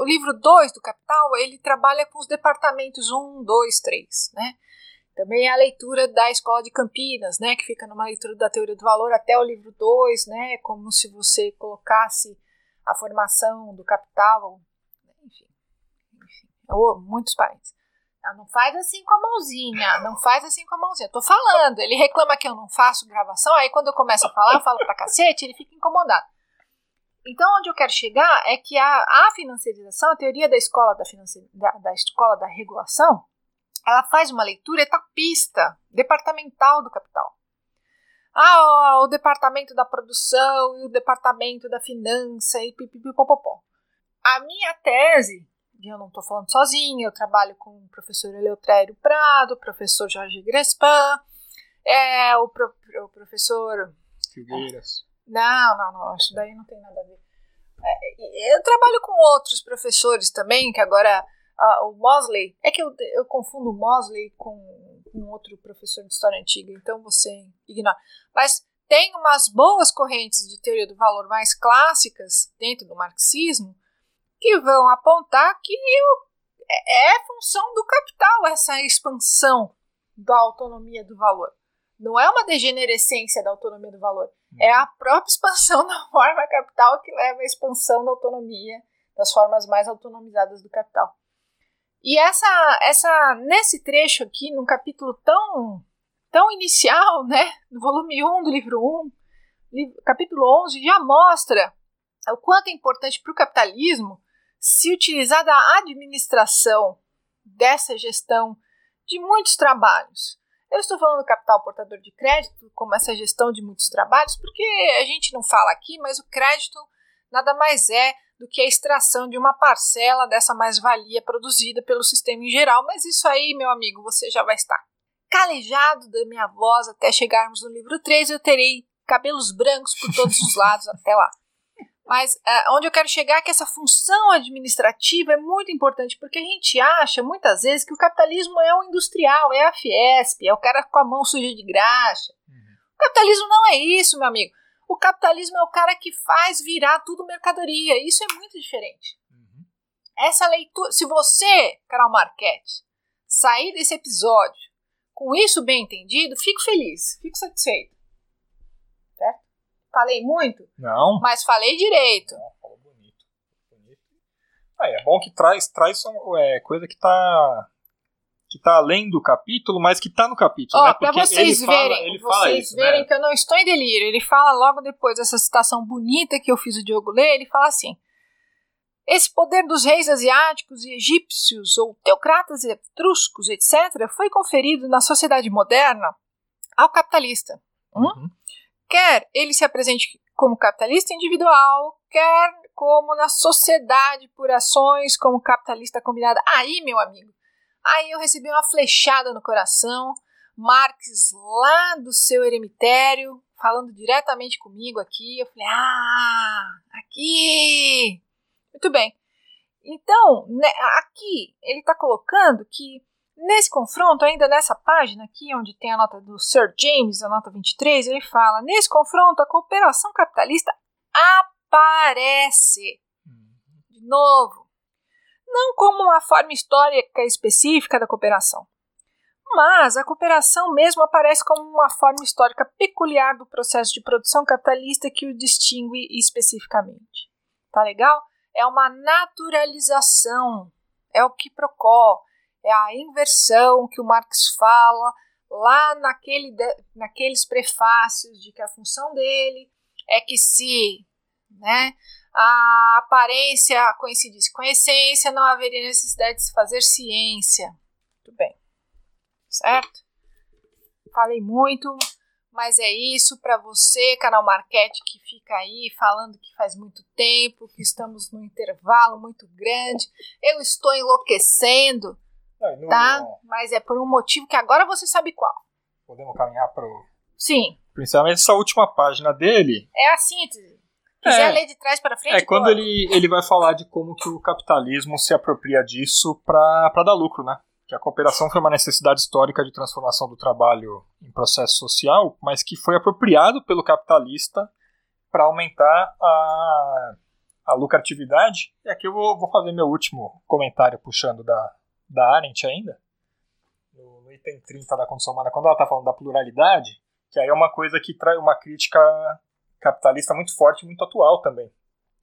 O livro 2 do Capital, ele trabalha com os departamentos 1, 2, 3, né? Também é a leitura da Escola de Campinas, né, que fica numa leitura da teoria do valor até o livro 2, né, como se você colocasse a formação do capital, enfim, enfim muitos parentes. Não faz assim com a mãozinha, não faz assim com a mãozinha. tô falando, ele reclama que eu não faço gravação, aí quando eu começo a falar, eu falo pra cacete, ele fica incomodado. Então, onde eu quero chegar é que a, a financiarização, a teoria da escola da, da, da escola da regulação, ela faz uma leitura etapista, departamental do capital. Ah, o departamento da produção e o departamento da finança e pipipipopopó. A minha tese eu não estou falando sozinha, eu trabalho com o professor Eleutrério Prado, o professor Jorge Grespan, é, o, pro, o professor. Figueiras. Não, não, não, isso daí não tem nada a ver. É, eu trabalho com outros professores também, que agora o Mosley, é que eu, eu confundo o Mosley com um outro professor de história antiga, então você ignora. Mas tem umas boas correntes de teoria do valor mais clássicas dentro do marxismo que vão apontar que é, é função do capital essa expansão da autonomia do valor. Não é uma degenerescência da autonomia do valor, é a própria expansão da forma capital que leva à expansão da autonomia das formas mais autonomizadas do capital. E essa, essa nesse trecho aqui, num capítulo tão, tão inicial, né, no volume 1 do livro 1, livro, capítulo 11, já mostra o quanto é importante para o capitalismo se utilizar da administração dessa gestão de muitos trabalhos. Eu estou falando do capital portador de crédito como essa gestão de muitos trabalhos, porque a gente não fala aqui, mas o crédito nada mais é do que a extração de uma parcela dessa mais-valia produzida pelo sistema em geral. Mas isso aí, meu amigo, você já vai estar calejado da minha voz até chegarmos no livro 3. Eu terei cabelos brancos por todos os lados até lá. Mas uh, onde eu quero chegar é que essa função administrativa é muito importante, porque a gente acha muitas vezes que o capitalismo é o industrial, é a Fiesp, é o cara com a mão suja de graxa. Uhum. O capitalismo não é isso, meu amigo. O capitalismo é o cara que faz virar tudo mercadoria. Isso é muito diferente. Uhum. Essa leitura, se você, Carol Marquette, sair desse episódio com isso bem entendido, fico feliz, fico satisfeito. Falei muito? Não. Mas falei direito. Não, falou bonito. bonito. Ah, é bom que traz, traz é, coisa que tá que tá além do capítulo, mas que tá no capítulo, Ó, né? Porque pra vocês verem, fala, ele vocês fala isso, verem né? que eu não estou em delírio. Ele fala logo depois dessa citação bonita que eu fiz o Diogo ler, ele fala assim: esse poder dos reis asiáticos e egípcios, ou teocratas etruscos, etc., foi conferido na sociedade moderna ao capitalista. Hum? Uhum. Quer ele se apresente como capitalista individual, quer como na sociedade por ações como capitalista combinada. Aí, meu amigo, aí eu recebi uma flechada no coração. Marx lá do seu eremitério, falando diretamente comigo aqui. Eu falei: Ah, aqui! Muito bem. Então, né, aqui ele está colocando que Nesse confronto, ainda nessa página aqui, onde tem a nota do Sir James, a nota 23, ele fala: nesse confronto, a cooperação capitalista aparece. De novo. não como uma forma histórica específica da cooperação. Mas a cooperação mesmo aparece como uma forma histórica peculiar do processo de produção capitalista que o distingue especificamente. Tá legal? É uma naturalização, é o que procó, é a inversão que o Marx fala lá naquele, naqueles prefácios de que a função dele é que se né, a aparência coincidisse com a essência, não haveria necessidade de se fazer ciência. Muito bem. Certo? Falei muito, mas é isso para você, canal Marquete, que fica aí falando que faz muito tempo, que estamos num intervalo muito grande. Eu estou enlouquecendo, não, tá? Não. Mas é por um motivo que agora você sabe qual. Podemos caminhar para o. Sim. Principalmente essa última página dele. É a síntese. Quiser é, ler de trás para frente? É quando ele, ele vai falar de como que o capitalismo se apropria disso para dar lucro, né? Que a cooperação foi uma necessidade histórica de transformação do trabalho em processo social, mas que foi apropriado pelo capitalista para aumentar a, a lucratividade. E aqui eu vou, vou fazer meu último comentário puxando da, da Arendt ainda, no, item 30 da Condição Humana, quando ela está falando da pluralidade, que aí é uma coisa que traz uma crítica capitalista muito forte e muito atual também,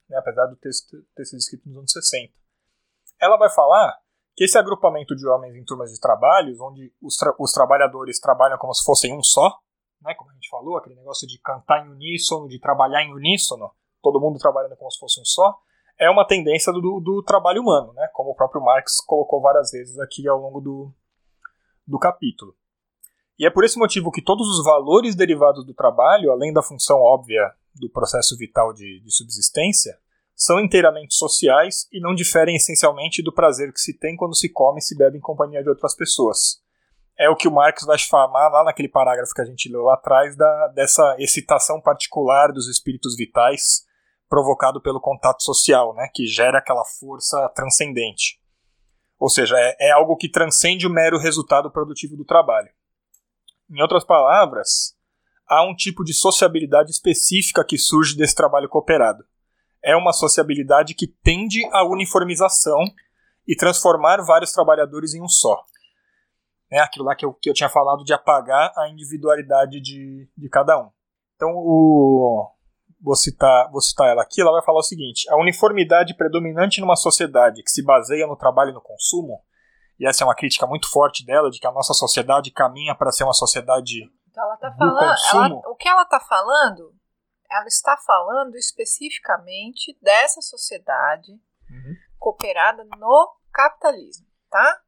né, apesar do texto ter sido escrito nos anos 60. Ela vai falar que esse agrupamento de homens em turmas de trabalhos, onde os, tra os trabalhadores trabalham como se fossem um só, né, como a gente falou, aquele negócio de cantar em uníssono, de trabalhar em uníssono, todo mundo trabalhando como se fosse um só, é uma tendência do, do trabalho humano, né, como o próprio Marx colocou várias vezes aqui ao longo do, do capítulo. E é por esse motivo que todos os valores derivados do trabalho, além da função óbvia do processo vital de, de subsistência, são inteiramente sociais e não diferem essencialmente do prazer que se tem quando se come e se bebe em companhia de outras pessoas. É o que o Marx vai falar lá naquele parágrafo que a gente leu lá atrás, da, dessa excitação particular dos espíritos vitais provocado pelo contato social, né, que gera aquela força transcendente. Ou seja, é, é algo que transcende o mero resultado produtivo do trabalho. Em outras palavras, há um tipo de sociabilidade específica que surge desse trabalho cooperado. É uma sociabilidade que tende à uniformização e transformar vários trabalhadores em um só. É aquilo lá que eu, que eu tinha falado de apagar a individualidade de, de cada um. Então, o, vou, citar, vou citar ela aqui, ela vai falar o seguinte: a uniformidade predominante numa sociedade que se baseia no trabalho e no consumo e essa é uma crítica muito forte dela, de que a nossa sociedade caminha para ser uma sociedade então ela tá falando, ela, o que ela está falando, ela está falando especificamente dessa sociedade uhum. cooperada no capitalismo, tá?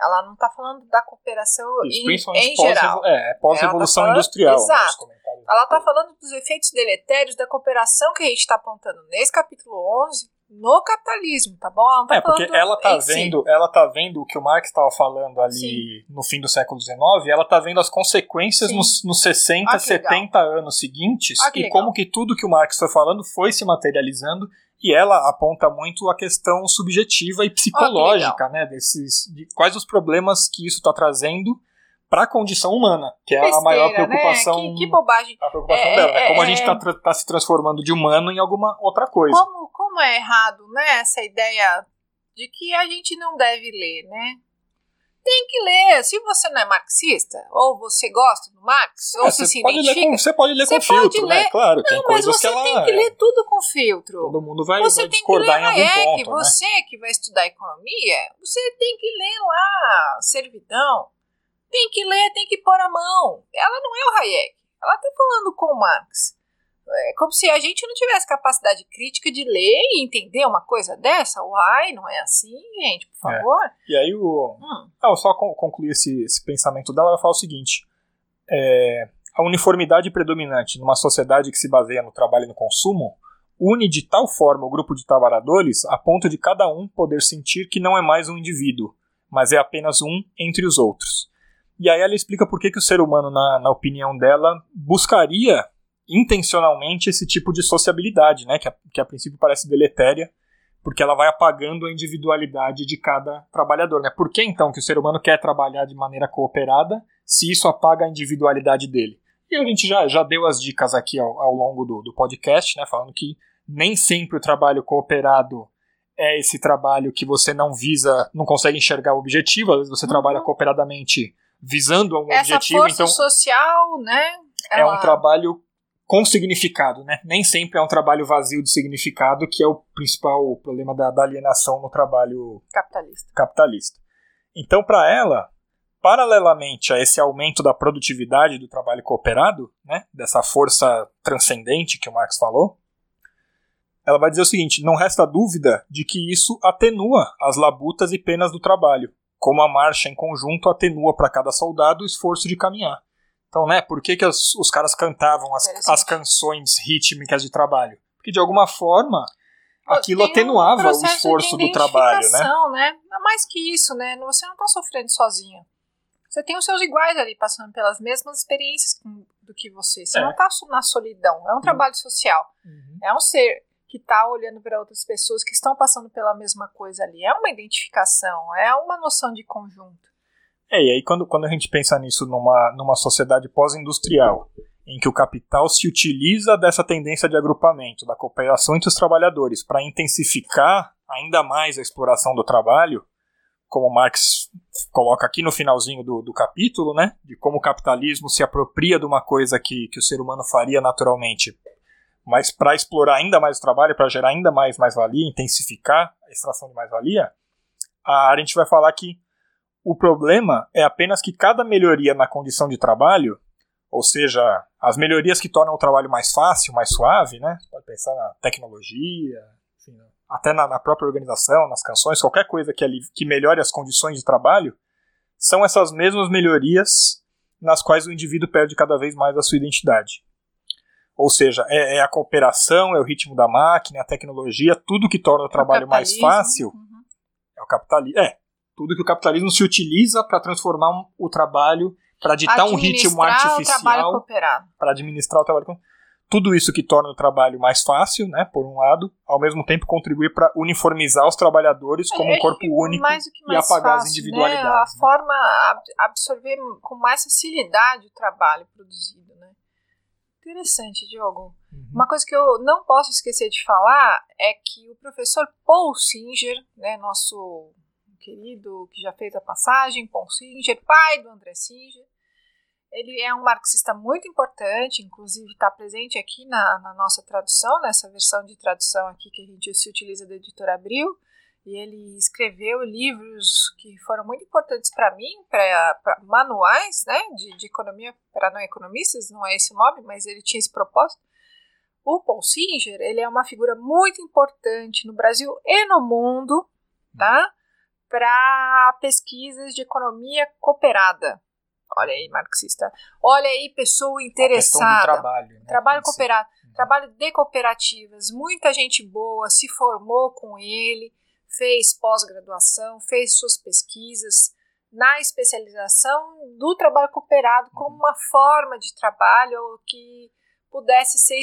Ela não está falando da cooperação Isso, em, em geral. É, pós-evolução tá industrial. Exato. Ela está falando dos efeitos deletérios da cooperação que a gente está apontando nesse capítulo 11 no capitalismo, tá bom? Tá é, porque ela tá vendo, si. ela tá vendo o que o Marx estava falando ali Sim. no fim do século XIX, ela tá vendo as consequências nos, nos 60, ah, 70 legal. anos seguintes ah, e legal. como que tudo que o Marx foi falando foi se materializando e ela aponta muito a questão subjetiva e psicológica, ah, né, desses de quais os problemas que isso está trazendo para a condição humana, que é Besteira, a maior né? preocupação. Né? Que, que, bobagem. A preocupação é, dela, né? Como é, a gente está é. tá se transformando de humano em alguma outra coisa. Como, como é errado, né? Essa ideia de que a gente não deve ler, né? Tem que ler. Se você não é marxista, ou você gosta do Marx, é, ou se se identifica... Com, você pode ler com filtro, né? ler, né? Claro, não, tem coisas que ela... você tem que ler tudo com filtro. Todo mundo vai, você vai discordar em algum Hayek, ponto, né? Você que vai estudar economia, você tem que ler lá servidão, tem que ler, tem que pôr a mão. Ela não é o Hayek. Ela está falando com o Marx. É como se a gente não tivesse capacidade crítica de ler e entender uma coisa dessa. Uai, não é assim, gente, por é. favor. É. E aí, o... Hum. Ah, eu só concluir esse, esse pensamento dela, ela fala o seguinte: é, a uniformidade predominante numa sociedade que se baseia no trabalho e no consumo une de tal forma o grupo de trabalhadores a ponto de cada um poder sentir que não é mais um indivíduo, mas é apenas um entre os outros. E aí ela explica por que, que o ser humano, na, na opinião dela, buscaria intencionalmente esse tipo de sociabilidade, né, que a, que a princípio parece deletéria, porque ela vai apagando a individualidade de cada trabalhador. Né? Por que então que o ser humano quer trabalhar de maneira cooperada se isso apaga a individualidade dele? E a gente já, já deu as dicas aqui ao, ao longo do, do podcast, né, falando que nem sempre o trabalho cooperado é esse trabalho que você não visa, não consegue enxergar o objetivo, às vezes você uhum. trabalha cooperadamente visando um Essa objetivo. Força então social, né? É um trabalho com significado, né? Nem sempre é um trabalho vazio de significado, que é o principal problema da, da alienação no trabalho capitalista. capitalista. Então, para ela, paralelamente a esse aumento da produtividade do trabalho cooperado, né, dessa força transcendente que o Marx falou, ela vai dizer o seguinte: não resta dúvida de que isso atenua as labutas e penas do trabalho, como a marcha em conjunto atenua para cada soldado o esforço de caminhar. Então, né, por que, que os, os caras cantavam as, as canções rítmicas de trabalho? Porque de alguma forma aquilo atenuava um o esforço do trabalho, né? né? Mais que isso, né? Você não está sofrendo sozinho. Você tem os seus iguais ali passando pelas mesmas experiências do que você. Você é. não está na solidão. É um uhum. trabalho social. Uhum. É um ser que está olhando para outras pessoas que estão passando pela mesma coisa ali. É uma identificação, é uma noção de conjunto. É, e aí quando, quando a gente pensa nisso numa, numa sociedade pós-industrial, em que o capital se utiliza dessa tendência de agrupamento, da cooperação entre os trabalhadores, para intensificar ainda mais a exploração do trabalho, como Marx coloca aqui no finalzinho do, do capítulo, né, de como o capitalismo se apropria de uma coisa que, que o ser humano faria naturalmente mas para explorar ainda mais o trabalho, para gerar ainda mais mais-valia, intensificar a extração de mais-valia, a gente vai falar que o problema é apenas que cada melhoria na condição de trabalho, ou seja, as melhorias que tornam o trabalho mais fácil, mais suave, né? Você pode pensar na tecnologia, enfim, até na, na, própria organização, nas canções, qualquer coisa que, que melhore as condições de trabalho, são essas mesmas melhorias nas quais o indivíduo perde cada vez mais a sua identidade. Ou seja, é, é, a cooperação, é o ritmo da máquina, é a tecnologia, tudo que torna o trabalho o mais fácil uhum. é o capitalismo. É, tudo que o capitalismo se utiliza para transformar um, o trabalho, para ditar um ritmo artificial, para administrar o trabalho tudo isso que torna o trabalho mais fácil, né, por um lado, ao mesmo tempo contribuir para uniformizar os trabalhadores como é, um corpo único e apagar fácil, as individualidades. Né? A né? forma absorver com mais facilidade o trabalho produzido. Interessante, Diogo. Uhum. Uma coisa que eu não posso esquecer de falar é que o professor Paul Singer, né, nosso querido que já fez a passagem, Paul Singer, pai do André Singer, ele é um marxista muito importante, inclusive está presente aqui na, na, nossa tradução, nessa versão de tradução aqui que a gente se utiliza da editora Abril. E ele escreveu livros que foram muito importantes para mim, para manuais né, de, de economia para não economistas, não é esse nome, mas ele tinha esse propósito. O Paul Singer ele é uma figura muito importante no Brasil e no mundo tá, para pesquisas de economia cooperada. Olha aí, marxista. Olha aí, pessoa interessada. trabalho. Né? Trabalho cooperado. Uhum. Trabalho de cooperativas. Muita gente boa se formou com ele fez pós-graduação, fez suas pesquisas na especialização do trabalho cooperado como uma forma de trabalho que pudesse ser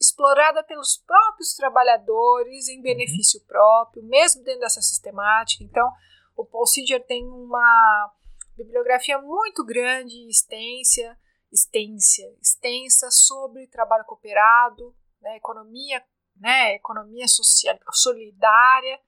explorada pelos próprios trabalhadores em benefício próprio, mesmo dentro dessa sistemática. Então, o Paul Singer tem uma bibliografia muito grande extensa, extensa, extensa sobre trabalho cooperado, né, economia, né, economia social, solidária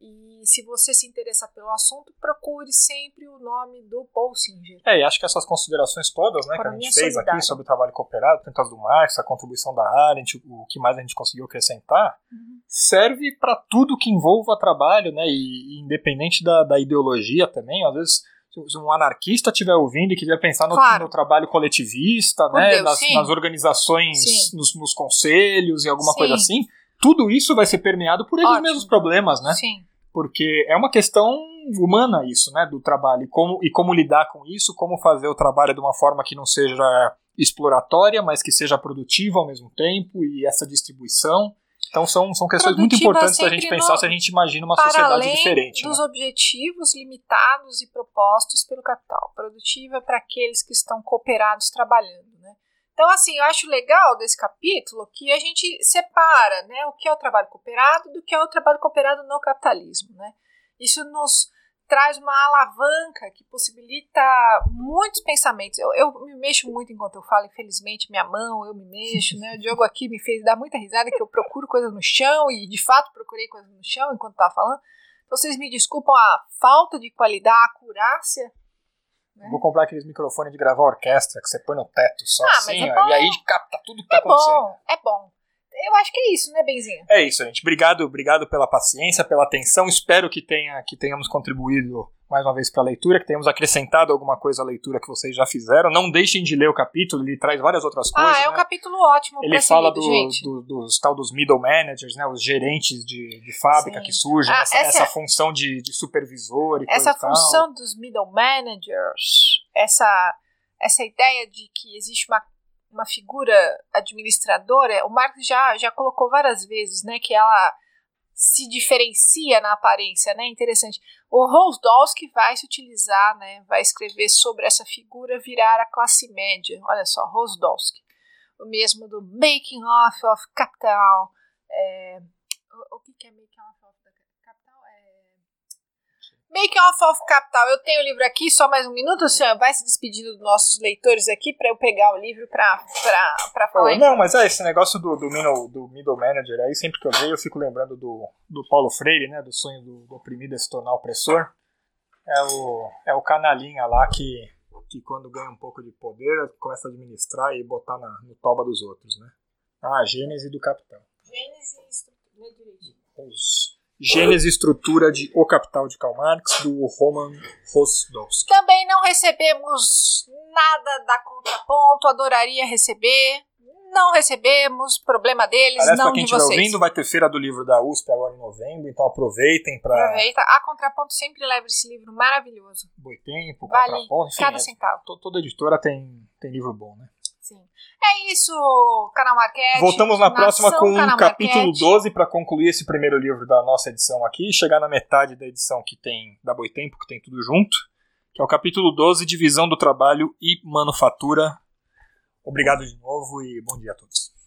e se você se interessar pelo assunto, procure sempre o nome do Paul Singer. É, e acho que essas considerações todas né, que a gente fez aqui sobre o trabalho cooperado, tanto as do Marx, a contribuição da Arendt, o que mais a gente conseguiu acrescentar, uhum. serve para tudo que envolva trabalho, né? E, e independente da, da ideologia também, às vezes se um anarquista estiver ouvindo e quiser pensar no, claro. no trabalho coletivista, Por né, Deus, nas, nas, organizações, nos, nos, conselhos e alguma sim. coisa assim, tudo isso vai ser permeado por Ótimo. mesmos problemas, né? Sim porque é uma questão humana isso, né, do trabalho, e como, e como lidar com isso, como fazer o trabalho de uma forma que não seja exploratória, mas que seja produtiva ao mesmo tempo, e essa distribuição. Então são, são questões muito importantes da gente pensar se a gente imagina uma sociedade diferente. dos né? objetivos limitados e propostos pelo capital. Produtiva para aqueles que estão cooperados trabalhando. Então, assim, eu acho legal desse capítulo que a gente separa né, o que é o trabalho cooperado do que é o trabalho cooperado no capitalismo. Né? Isso nos traz uma alavanca que possibilita muitos pensamentos. Eu, eu me mexo muito enquanto eu falo, infelizmente, minha mão, eu me mexo, né? O Diogo aqui me fez dar muita risada que eu procuro coisas no chão e de fato procurei coisas no chão enquanto estava falando. Vocês me desculpam a falta de qualidade, a acurácia. Né? Vou comprar aqueles microfones de gravar orquestra que você põe no teto só ah, assim, é ó, e aí capta tudo que tá é acontecendo. Bom, é bom. Eu acho que é isso, né, Benzinho? É isso, gente. Obrigado, obrigado pela paciência, pela atenção. Espero que tenha que tenhamos contribuído mais uma vez para a leitura, que tenhamos acrescentado alguma coisa à leitura que vocês já fizeram. Não deixem de ler o capítulo, ele traz várias outras coisas. Ah, é um né? capítulo ótimo. Ele fala do. Do, dos tal dos middle managers, né, os gerentes de, de fábrica Sim. que surgem, ah, essa, essa, essa, função de, de supervisor e Essa função tal. dos middle managers, essa, essa ideia de que existe uma uma figura administradora, o Marx já, já colocou várias vezes, né, que ela se diferencia na aparência, né? Interessante. O Rosdolsky vai se utilizar, né? Vai escrever sobre essa figura virar a classe média. Olha só, Rosdolsky. O mesmo do Making Off of Capital. É, o, o que é Making Off of Make Off of Capital. Eu tenho o livro aqui, só mais um minuto, senhor. Vai se despedindo dos nossos leitores aqui para eu pegar o livro para falar. não, mas é esse negócio do, do, middle, do middle manager aí, sempre que eu vejo, eu fico lembrando do, do Paulo Freire, né? Do sonho do, do oprimido é se tornar opressor. É o, é o canalinha lá que, que quando ganha um pouco de poder começa a administrar e botar na, no toba dos outros, né? Ah, a Gênese do Capital. Gênese e estrutura. Os Gênese e Estrutura de O Capital de Karl Marx, do Roman Rosdowski. Também não recebemos nada da contraponto, adoraria receber. Não recebemos, problema deles, Aliás, não pra quem estiver ouvindo, vai ter Feira do Livro da USP agora em novembro, então aproveitem para... Aproveita. A Contraponto sempre leva esse livro maravilhoso. Boitempo, vale Contraponto, enfim, cada é, centavo. Toda editora tem, tem livro bom, né? Sim. É isso, Canal Marquete. Voltamos na próxima com o capítulo Marquete. 12 para concluir esse primeiro livro da nossa edição aqui, chegar na metade da edição que tem da Boitempo, que tem tudo junto, que é o capítulo 12, Divisão do Trabalho e Manufatura. Obrigado de novo e bom dia a todos.